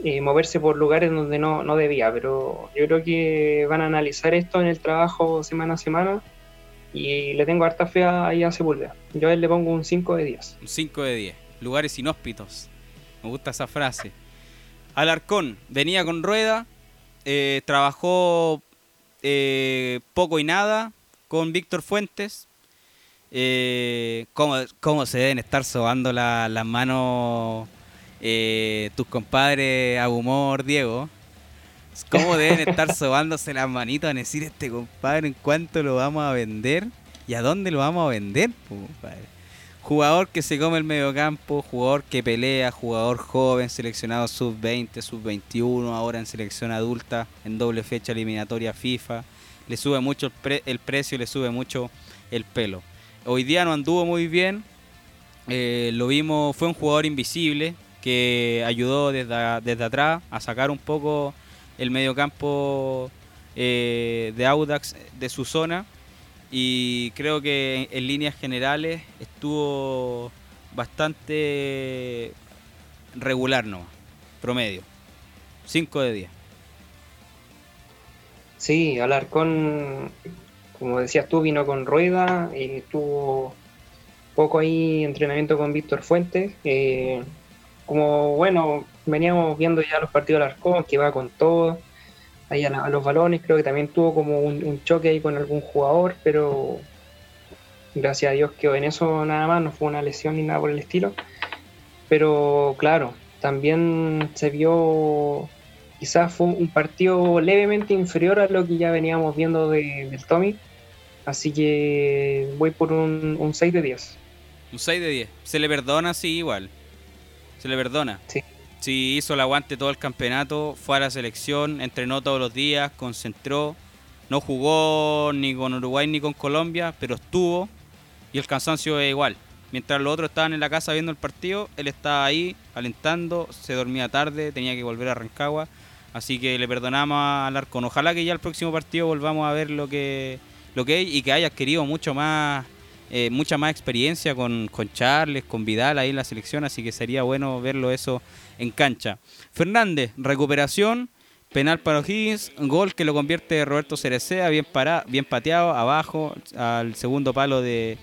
eh, moverse por lugares donde no, no debía, pero yo creo que van a analizar esto en el trabajo semana a semana y le tengo harta fe ahí a Sepúlveda. Yo a él le pongo un 5 de 10. Un 5 de 10. Lugares inhóspitos. Me gusta esa frase. Alarcón venía con rueda, eh, trabajó eh, poco y nada con Víctor Fuentes. Eh, ¿cómo, se deben estar sobando las manos eh, tus compadres a humor, Diego, ¿cómo [laughs] deben estar sobándose las manitos a decir este compadre en cuánto lo vamos a vender y a dónde lo vamos a vender? Jugador que se come el mediocampo, jugador que pelea, jugador joven, seleccionado sub-20, sub-21, ahora en selección adulta, en doble fecha eliminatoria FIFA. Le sube mucho el, el precio, le sube mucho el pelo. Hoy día no anduvo muy bien, eh, lo vimos, fue un jugador invisible, que ayudó desde, desde atrás a sacar un poco el mediocampo eh, de Audax de su zona. Y creo que en, líneas generales estuvo bastante regular no promedio. 5 de 10 Sí, Alarcón como decías tú vino con rueda y tuvo poco ahí entrenamiento con Víctor Fuentes eh, como bueno, veníamos viendo ya los partidos de Alarcón, que va con todo, ahí a, los balones, creo que también tuvo como un, choque ahí con algún jugador, pero gracias a Dios quedó en eso nada más, no fue una lesión ni nada por el estilo. Pero claro, también se vio, quizás fue un partido levemente inferior a lo que ya veníamos viendo de, del Tommy. Así que voy por un, un 6 de 10. Un 6 de 10. Se le perdona, sí, igual. Se le perdona. Sí. Si hizo el aguante todo el campeonato, fue a la selección, entrenó todos los días, concentró. No jugó ni con Uruguay ni con Colombia, pero estuvo. Y el cansancio es igual. Mientras los otros estaban en la casa viendo el partido, él estaba ahí alentando, se dormía tarde, tenía que volver a Rancagua. Así que le perdonamos al Arcon. Ojalá que ya el próximo partido volvamos a ver lo que, lo que hay y que haya querido mucho más eh, mucha más experiencia con, con, Charles, con Vidal ahí en la selección, así que sería bueno verlo eso en cancha. Fernández, recuperación, penal para O'Higgins, gol que lo convierte Roberto Cerecea, bien, para, bien pateado, abajo, al segundo palo de,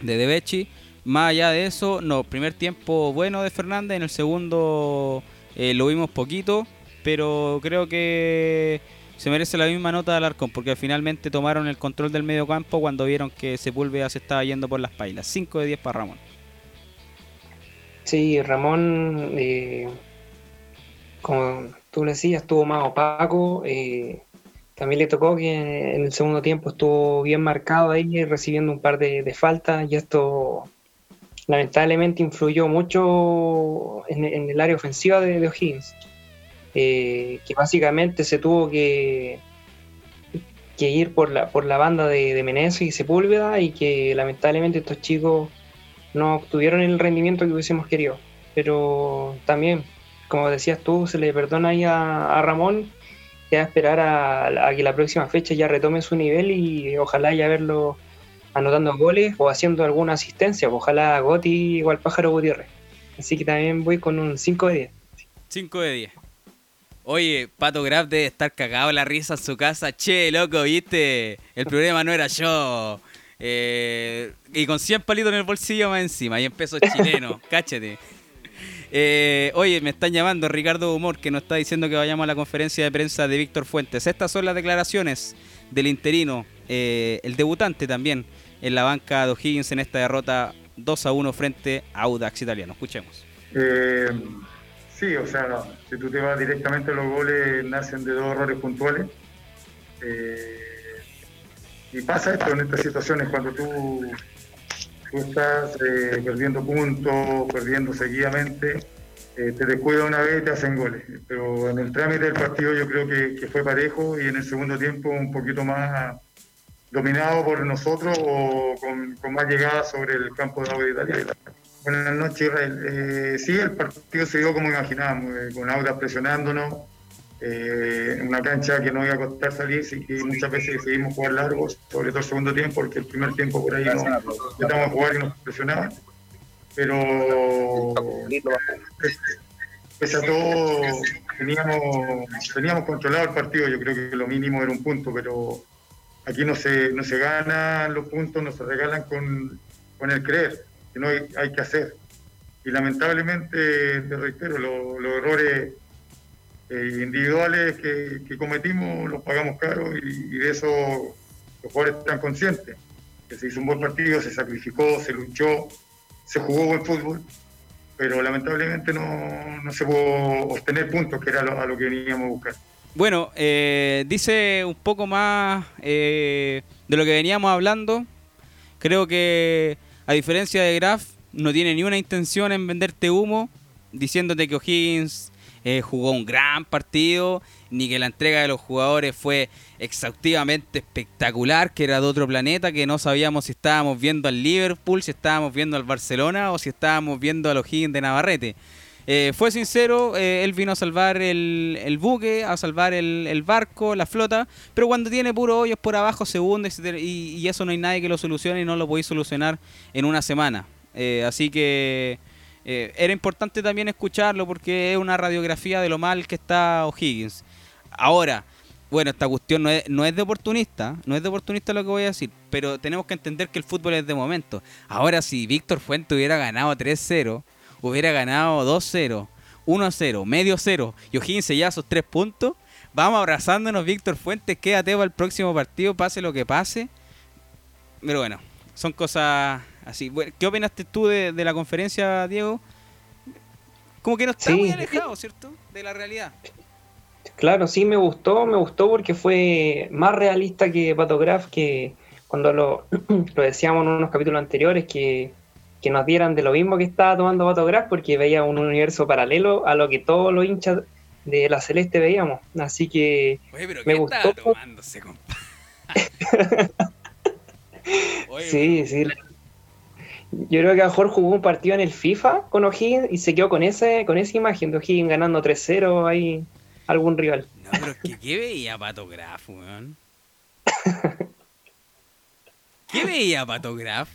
de Debechi. Más allá de eso, no, primer tiempo bueno de Fernández, en el segundo eh, lo vimos poquito, pero creo que se merece la misma nota de Alarcón, porque finalmente tomaron el control del medio campo cuando vieron que Sepúlveda se estaba yendo por las pailas. 5 de 10 para Ramón. Sí, Ramón, eh, como tú le decías, estuvo más opaco. Eh, también le tocó que en el segundo tiempo estuvo bien marcado ahí, recibiendo un par de, faltas, y esto lamentablemente influyó mucho en, el área ofensiva de O'Higgins. Eh, que básicamente se tuvo que, que ir por la, por la banda de, de Menezes y Sepúlveda y que lamentablemente estos chicos no obtuvieron el rendimiento que hubiésemos querido. Pero también, como decías tú, se le perdona ahí a, Ramón que a esperar a, que la próxima fecha ya retome su nivel y ojalá ya verlo anotando goles o haciendo alguna asistencia. Ojalá Goti igual Pájaro Gutiérrez. Así que también voy con un 5 de 10. 5 de 10. Oye, Pato Graf debe estar cagado la risa en su casa. Che, loco, viste, el problema no era yo. Eh, y con 100 palitos en el bolsillo más encima. Y en pesos chilenos, [laughs] cáchate. Eh, oye, me están llamando Ricardo Humor, que nos está diciendo que vayamos a la conferencia de prensa de Víctor Fuentes. Estas son las declaraciones del interino, eh, el debutante también en la banca de O'Higgins en esta derrota 2 a 1 frente a Audax Italiano. Escuchemos. Sí, o sea, si tú te vas directamente, los goles nacen de dos errores puntuales. Eh, y pasa esto en estas situaciones, cuando tú, estás eh, perdiendo puntos, perdiendo seguidamente, eh, te descuida una vez y te hacen goles. Pero en el trámite del partido yo creo que, fue parejo y en el segundo tiempo un poquito más dominado por nosotros o con, más llegada sobre el campo de agua de Italia. Buenas noches, Israel. Eh, sí, el partido se dio como imaginábamos, eh, con Audas presionándonos, eh, una cancha que no iba a costar salir, y que muchas veces decidimos jugar largos, sobre todo el segundo tiempo, porque el primer tiempo por ahí no intentamos jugar y nos presionaban. Pero pese a todo, teníamos, teníamos controlado el partido, yo creo que lo mínimo era un punto, pero aquí no se, no se ganan los puntos, no se regalan con, con el creer no hay, que hacer. Y lamentablemente, te reitero, los errores eh, individuales que, cometimos los pagamos caro y, de eso los jugadores están conscientes. Que se hizo un buen partido, se sacrificó, se luchó, se jugó buen fútbol, pero lamentablemente no, no se pudo obtener puntos, que era a lo que veníamos a buscar. Bueno, eh, dice un poco más eh, de lo que veníamos hablando. Creo que a diferencia de Graf, no tiene ni una intención en venderte humo, diciéndote que O'Higgins eh, jugó un gran partido, ni que la entrega de los jugadores fue exhaustivamente espectacular, que era de otro planeta, que no sabíamos si estábamos viendo al Liverpool, si estábamos viendo al Barcelona o si estábamos viendo a O'Higgins de Navarrete. Eh, fue sincero, eh, él vino a salvar el, buque, a salvar el, barco, la flota, pero cuando tiene puro hoyos por abajo se hunde y, eso no hay nadie que lo solucione y no lo podéis solucionar en una semana. Eh, así que era importante también escucharlo porque es una radiografía de lo mal que está O'Higgins. Ahora, bueno, esta cuestión no es, no es de oportunista, no es de oportunista lo que voy a decir, pero tenemos que entender que el fútbol es de momento. Ahora, si Víctor Fuente hubiera ganado 3-0, hubiera ganado 2-0, 1-0, medio 0 y O'Higgins ya esos tres puntos, vamos abrazándonos, Víctor Fuentes, quédate para el próximo partido, pase lo que pase. Pero bueno, son cosas así. ¿Qué opinaste tú de, la conferencia, Diego? Como que no está muy alejado, ¿cierto? De la realidad. Claro, sí, me gustó, me gustó porque fue más realista que Patograph, que cuando lo, [clears throat] lo decíamos en unos capítulos anteriores, que que nos dieran de lo mismo que estaba tomando Batograph porque veía un universo paralelo a lo que todos los hinchas de la Celeste veíamos. Así que me gustó. tomándose, [laughs] sí, sí. Yo creo que a mejor jugó un partido en el FIFA con O'Higgins y se quedó con ese, con esa imagen de O'Higgins ganando 3-0 ahí algún rival. No, pero que, ¿qué veía Patograph, weón? [laughs] ¿Qué veía Patograph?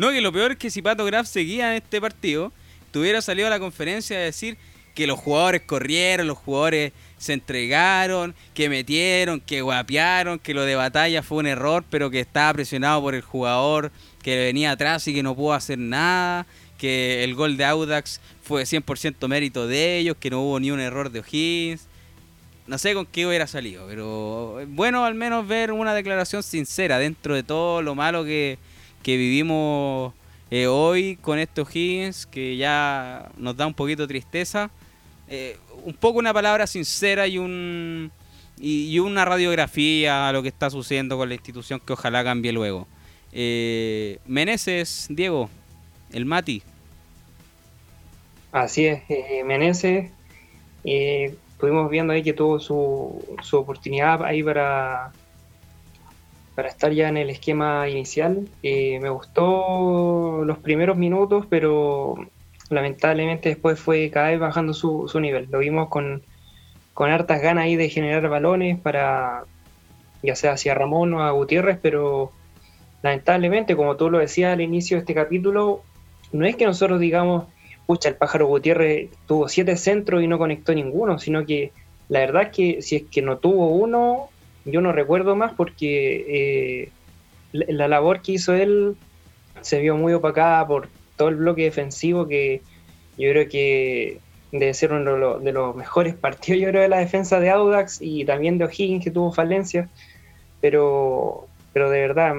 No, que lo peor es que si Pato Graf seguía en este partido, tuviera salido a la conferencia a decir que los jugadores corrieron, los jugadores se entregaron, que metieron, que guapearon, que lo de batalla fue un error, pero que estaba presionado por el jugador que venía atrás y que no pudo hacer nada, que el gol de Audax fue 100% mérito de ellos, que no hubo ni un error de O'Higgins. No sé con qué hubiera salido, pero bueno al menos ver una declaración sincera dentro de todo lo malo que, que vivimos eh, hoy con estos Higgins, que ya nos da un poquito de tristeza. Eh, un poco una palabra sincera y un y, una radiografía a lo que está sucediendo con la institución que ojalá cambie luego. Eh, Meneses, Diego, el Mati. Así es, eh, Meneses. estuvimos viendo ahí que tuvo su, su oportunidad ahí para, para estar ya en el esquema inicial. Eh, me gustó los primeros minutos, pero lamentablemente después fue cada vez bajando su, su nivel. Lo vimos con, con hartas ganas ahí de generar balones para ya sea hacia Ramón o a Gutiérrez, pero lamentablemente, como tú lo decías al inicio de este capítulo, no es que nosotros digamos, pucha, el pájaro Gutiérrez tuvo siete centros y no conectó ninguno, sino que la verdad es que si es que no tuvo uno, yo no recuerdo más porque eh, la, labor que hizo él se vio muy opacada por todo el bloque defensivo que yo creo que debe ser uno de los, mejores partidos, yo creo, de la defensa de Audax y también de O'Higgins que tuvo falencias, pero, pero de verdad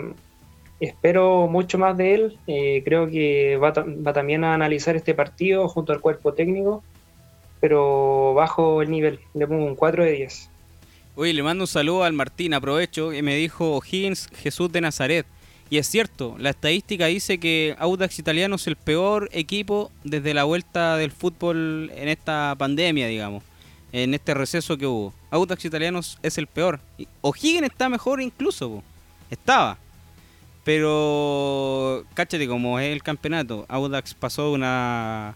espero mucho más de él. Eh, creo que va, va, también a analizar este partido junto al cuerpo técnico, pero bajo el nivel. Le pongo un 4 de 10. Oye, le mando un saludo al Martín, aprovecho, que me dijo O'Higgins Jesús de Nazaret. Y es cierto, la estadística dice que Audax Italiano es el peor equipo desde la vuelta del fútbol en esta pandemia, digamos, en este receso que hubo. Audax Italiano es el peor. O'Higgins está mejor incluso, estaba. Pero, cáchate, como es el campeonato, Audax pasó una,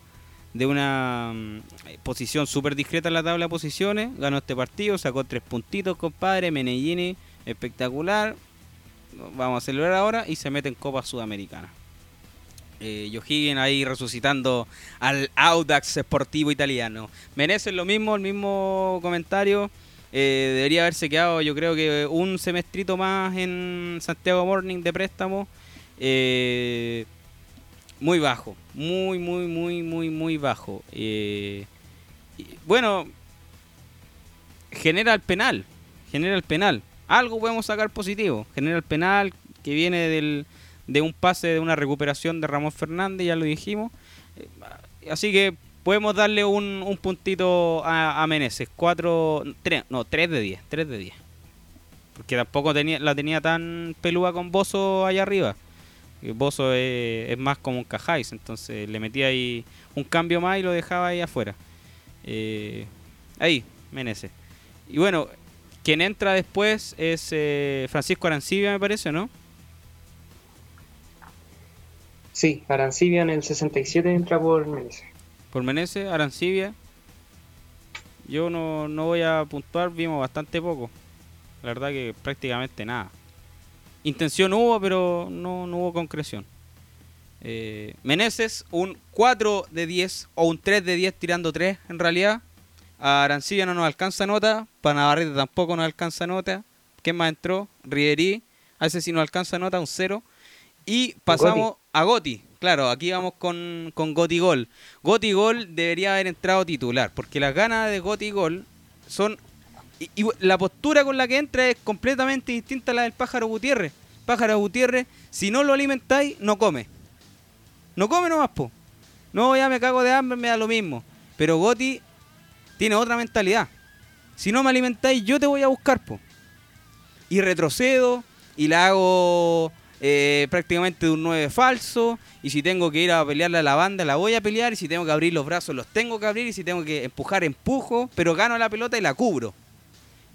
de una mm, posición súper discreta en la tabla de posiciones, ganó este partido, sacó tres puntitos, compadre, Menellini, espectacular. Vamos a celebrar ahora y se mete en Copa Sudamericana. Eh, ahí resucitando al Audax Sportivo Italiano. Menezes lo mismo, el mismo comentario. Eh, debería haberse quedado, yo creo que un semestrito más en Santiago Morning de préstamo. Eh, muy bajo, muy, muy, muy, muy, muy bajo. Eh, bueno, genera el penal, genera el penal. Algo podemos sacar positivo. Genera el penal que viene del, de un pase, de una recuperación de Ramón Fernández, ya lo dijimos. Así que podemos darle un, un puntito a, a. 4, 3, no, 3 de 10. 3 de 10. Porque tampoco tenía, la tenía tan peluda con Bozo allá arriba. Bozo es, es, más como un Cajáis, entonces le metía ahí un cambio más y lo dejaba ahí afuera. Eh, ahí, Meneses. Y bueno, quien entra después es eh, Francisco Arancibia, me parece, ¿no? Sí, Arancibia en el 67 entra por Meneses por Meneses, Arancibia. Yo no, voy a puntuar, vimos bastante poco. La verdad que prácticamente nada. Intención hubo, pero no, hubo concreción. Eh, Meneses, un 4 de 10 o un 3 de 10 tirando 3 en realidad. A Arancibia no nos alcanza nota. Para Navarrete tampoco nos alcanza nota. ¿Quién más entró? Riverí. A ese sí nos alcanza nota, un 0. Y pasamos a Goti. Claro, aquí vamos con, con Goti Gol. Goti Gol debería haber entrado titular, porque las ganas de Goti Gol son. Y, la postura con la que entra es completamente distinta a la del pájaro Gutiérrez. Pájaro Gutiérrez, si no lo alimentáis, no come. No come nomás, po. No, ya me cago de hambre, me da lo mismo. Pero Goti tiene otra mentalidad. Si no me alimentáis, yo te voy a buscar, po. Y retrocedo, y la hago eh, prácticamente de un 9 falso. Y si tengo que ir a pelearle a la banda, la voy a pelear. Y si tengo que abrir los brazos, los tengo que abrir. Y si tengo que empujar, empujo. Pero gano la pelota y la cubro.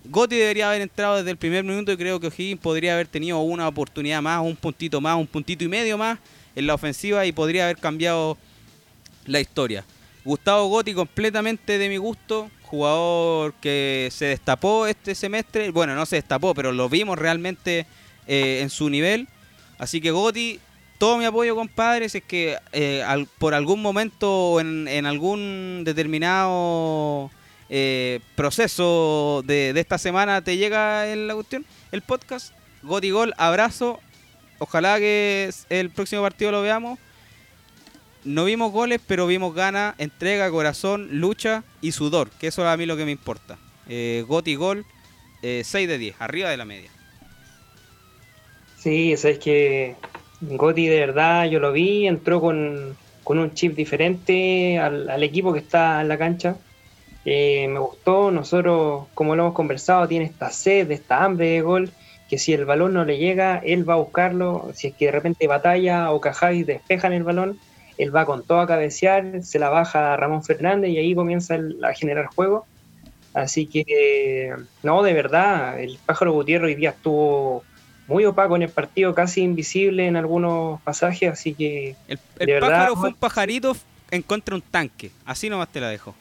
Gotti debería haber entrado desde el primer minuto y creo que O'Higgins podría haber tenido una oportunidad más, un puntito más, un puntito y medio más en la ofensiva y podría haber cambiado la historia. Gustavo Gotti completamente de mi gusto, jugador que se destapó este semestre, bueno, no se destapó, pero lo vimos realmente eh, en su nivel. Así que Goti, todo mi apoyo, compadre, si es que eh, por algún momento o en, algún determinado eh, proceso de, esta semana te llega el, la cuestión, el podcast. Goti Gol, abrazo. Ojalá que el próximo partido lo veamos. No vimos goles, pero vimos ganas, entrega, corazón, lucha y sudor, que eso es a mí lo que me importa. Eh, Goti Gol, 6 de 10, arriba de la media. Sí, es que Gotti de verdad yo lo vi, entró con, un chip diferente al, equipo que está en la cancha. Eh, me gustó, nosotros, como lo hemos conversado, tiene esta sed, esta hambre de gol, que si el balón no le llega, él va a buscarlo. Si es que de repente batalla o Cajáis despejan el balón, él va con todo a cabecear, se la baja a Ramón Fernández y ahí comienza a generar juego. Así que, no, de verdad, el pájaro Gutiérrez hoy día estuvo muy opaco en el partido, casi invisible en algunos pasajes, así que... El, pájaro fue un pajarito en contra de un tanque, así nomás te la dejo.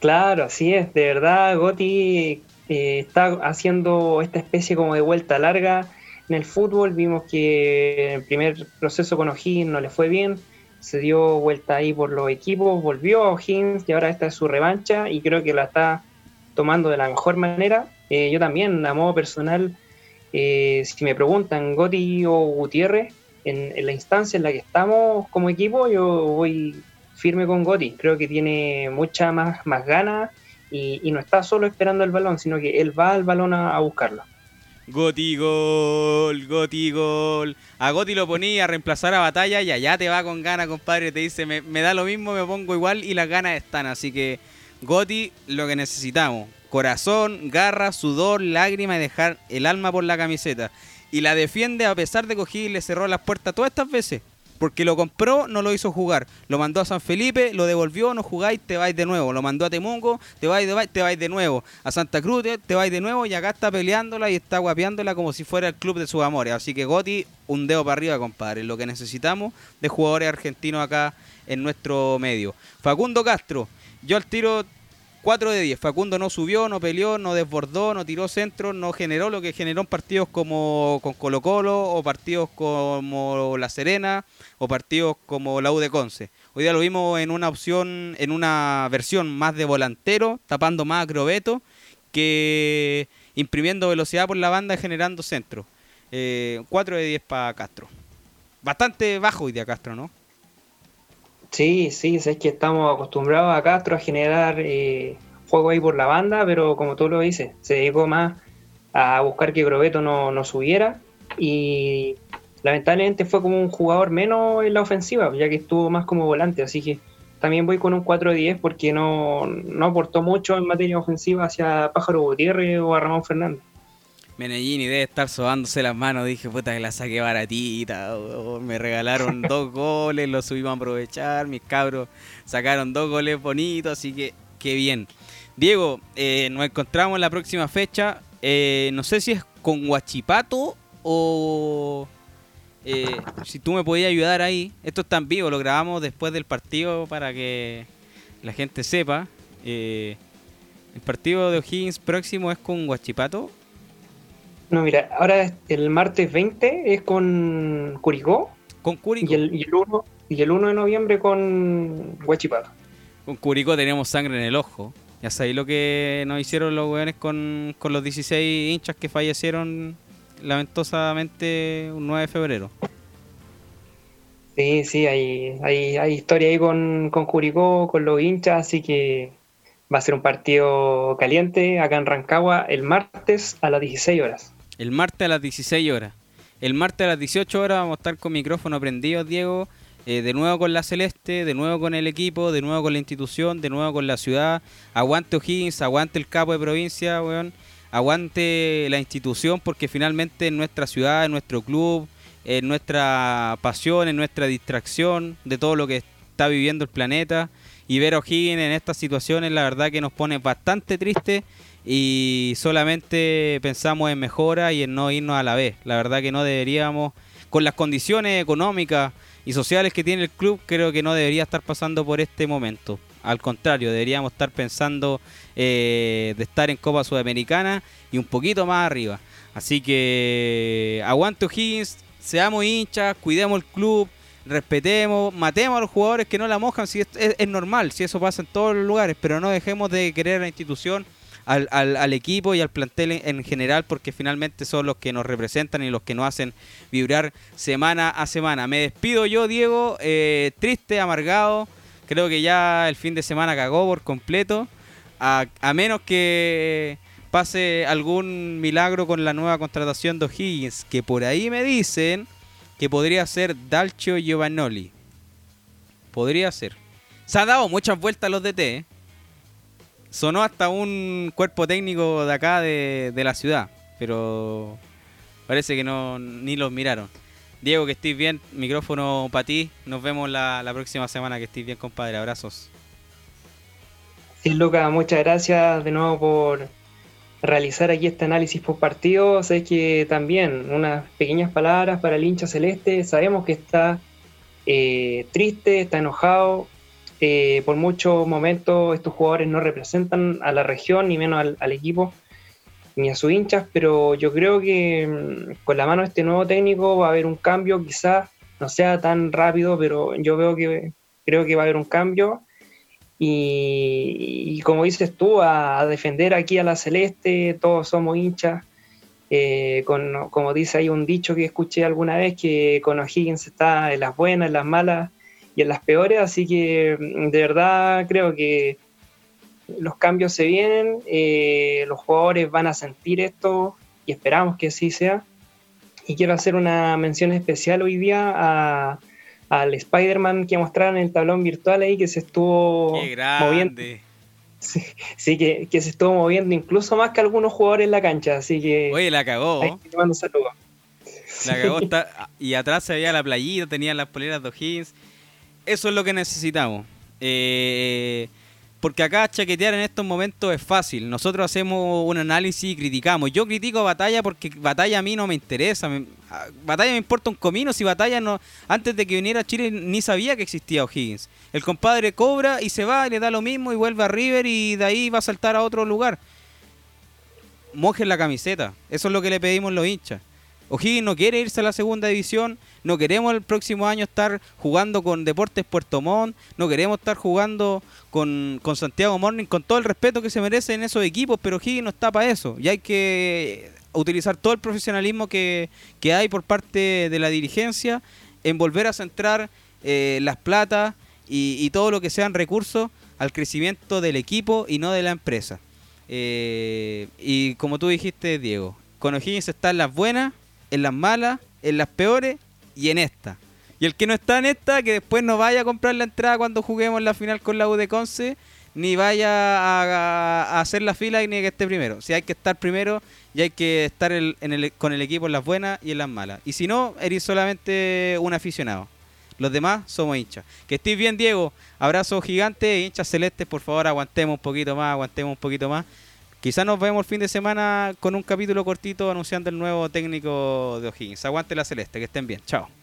Claro, así es, de verdad, Goti eh, está haciendo esta especie como de vuelta larga en el fútbol. Vimos que el primer proceso con O'Higgins no le fue bien, se dio vuelta ahí por los equipos, volvió a O'Higgins y ahora esta es su revancha y creo que la está tomando de la mejor manera. Eh, yo también, a modo personal, eh, si me preguntan Goti o Gutiérrez, en, la instancia en la que estamos como equipo, yo voy firme con Goti. Creo que tiene mucha más, más ganas y, no está solo esperando el balón, sino que él va al balón a, buscarlo. Goti gol, Goti gol. A Goti lo ponía a reemplazar a Batalla y allá te va con ganas, compadre. Te dice, me, me da lo mismo, me pongo igual y las ganas están. Así que Goti, lo que necesitamos corazón, garra, sudor, lágrima y dejar el alma por la camiseta. Y la defiende a pesar de que y le cerró las puertas todas estas veces. Porque lo compró, no lo hizo jugar. Lo mandó a San Felipe, lo devolvió, no jugáis, te vais de nuevo. Lo mandó a Temungo, te vais, de, te vais de nuevo. A Santa Cruz, te vais de nuevo y acá está peleándola y está guapeándola como si fuera el club de sus amores. Así que Goti, un dedo para arriba, compadre. Lo que necesitamos de jugadores argentinos acá en nuestro medio. Facundo Castro, yo al tiro 4 de 10. Facundo no subió, no peleó, no desbordó, no tiró centro, no generó lo que generó en partidos como con Colo Colo o partidos como La Serena o partidos como la U de Conce. Hoy día lo vimos en una opción, en una versión más de volantero, tapando más a que imprimiendo velocidad por la banda y generando centro. 4 eh, de 10 para Castro. Bastante bajo hoy día Castro, ¿no? Sí, sí, es que estamos acostumbrados a Castro a generar eh, juego ahí por la banda, pero como tú lo dices, se dedicó más a buscar que Grobeto no, no subiera y lamentablemente fue como un jugador menos en la ofensiva, ya que estuvo más como volante, así que también voy con un 4-10 porque no, no aportó mucho en materia ofensiva hacia Pájaro Gutiérrez o a Ramón Fernández. Menellini debe estar sobándose las manos. Dije, puta, que la saqué baratita. me regalaron [laughs] dos goles, lo subimos a aprovechar. Mis cabros sacaron dos goles bonitos, así que qué bien. Diego, eh, nos encontramos en la próxima fecha. Eh, no sé si es con Guachipato o. Eh, si tú me podías ayudar ahí. Esto está en vivo, lo grabamos después del partido para que la gente sepa. el partido de O'Higgins próximo es con Guachipato no, mira, ahora el martes 20 es con Curicó. Con Curicó. Y el, y el, 1, y el 1 de noviembre con Huachipato. Con Curicó teníamos sangre en el ojo. Ya sabéis lo que nos hicieron los weones con, con los 16 hinchas que fallecieron lamentosamente un 9 de febrero. Sí, sí, hay, hay, hay historia ahí con, con Curicó, con los hinchas, así que va a ser un partido caliente acá en Rancagua el martes a las 16 horas. El martes a las 16 horas. El martes a las 18 horas vamos a estar con micrófono prendido, Diego. Eh, de nuevo con la Celeste, de nuevo con el equipo, de nuevo con la institución, de nuevo con la ciudad. Aguante O'Higgins, aguante el capo de provincia, weón. Aguante la institución porque finalmente en nuestra ciudad, en nuestro club, en nuestra pasión, en nuestra distracción de todo lo que está viviendo el planeta. Y ver a O'Higgins en estas situaciones, la verdad que nos pone bastante triste y solamente pensamos en mejora y en no irnos a la vez. La verdad que no deberíamos, con las condiciones económicas y sociales que tiene el club, creo que no debería estar pasando por este momento. Al contrario, deberíamos estar pensando eh, de estar en Copa Sudamericana y un poquito más arriba. Así que aguante O'Higgins, seamos hinchas, cuidemos el club, respetemos, matemos a los jugadores que no la mojan, si es normal, si eso pasa en todos los lugares, pero no dejemos de querer la institución al, al, equipo y al plantel en, general, porque finalmente son los que nos representan y los que nos hacen vibrar semana a semana. Me despido yo, Diego, eh, triste, amargado. Creo que ya el fin de semana cagó por completo. A, menos que pase algún milagro con la nueva contratación de O'Higgins, que por ahí me dicen que podría ser Dalcio Giovannoli. Podría ser. Se ha dado muchas vueltas los DT, ¿eh? Sonó hasta un cuerpo técnico de acá de, la ciudad, pero parece que no ni los miraron. Diego, que estés bien, micrófono para ti. Nos vemos la, próxima semana, que estés bien, compadre. Abrazos. Sí, Lucas, muchas gracias de nuevo por realizar aquí este análisis post partido. Sé que también unas pequeñas palabras para el hincha celeste. Sabemos que está eh, triste, está enojado. Eh, por muchos momentos estos jugadores no representan a la región, ni menos al, equipo, ni a sus hinchas, pero yo creo que mm, con la mano de este nuevo técnico va a haber un cambio, quizás no sea tan rápido, pero yo veo que creo que va a haber un cambio y, como dices tú, a, defender aquí a la Celeste, todos somos hinchas. Eh, con, como dice ahí un dicho que escuché alguna vez, que con O'Higgins está en las buenas, en las malas y en las peores, así que mm, de verdad creo que los cambios se vienen, eh, los jugadores van a sentir esto y esperamos que así sea. Y quiero hacer una mención especial hoy día a, al Spider-Man que mostraron en el tablón virtual ahí que se estuvo moviendo. Sí, que, se estuvo moviendo incluso más que algunos jugadores en la cancha, así que... Oye, la cagó. La cagó y atrás se veía la playita, tenían las poleras de O'Higgins. Eso es lo que necesitamos. Eh, porque acá chaquetear en estos momentos es fácil. Nosotros hacemos un análisis y criticamos. Yo critico Batalla porque Batalla a mí no me interesa. batalla me importa un comino. Si Batalla no. Antes de que viniera a Chile ni sabía que existía O'Higgins. El compadre cobra y se va, y le da lo mismo y vuelve a River y de ahí va a saltar a otro lugar. Mojen la camiseta. Eso es lo que le pedimos los hinchas. O'Higgins no quiere irse a la segunda división, no queremos el próximo año estar jugando con Deportes Puerto Montt, no queremos estar jugando con, Santiago Morning, con todo el respeto que se merecen esos equipos, pero O'Higgins no está para eso. Y hay que utilizar todo el profesionalismo que, hay por parte de la dirigencia en volver a centrar eh, las platas y, todo lo que sean recursos al crecimiento del equipo y no de la empresa. Eh, y como tú dijiste, Diego, con O'Higgins están las buenas en las malas, en las peores y en esta. Y el que no está en esta, que después no vaya a comprar la entrada cuando juguemos la final con la U Conce, ni vaya a, hacer la fila ni que esté primero. Si hay que estar primero y hay que estar con el equipo en las buenas y en las malas. Y si no, eres solamente un aficionado. Los demás somos hinchas. Que estés bien, Diego. Abrazo gigante, hinchas celestes. Por favor, aguantemos un poquito más, aguantemos un poquito más. Quizás nos vemos el fin de semana con un capítulo cortito anunciando el nuevo técnico de O'Higgins. Aguante la celeste, que estén bien. Chao.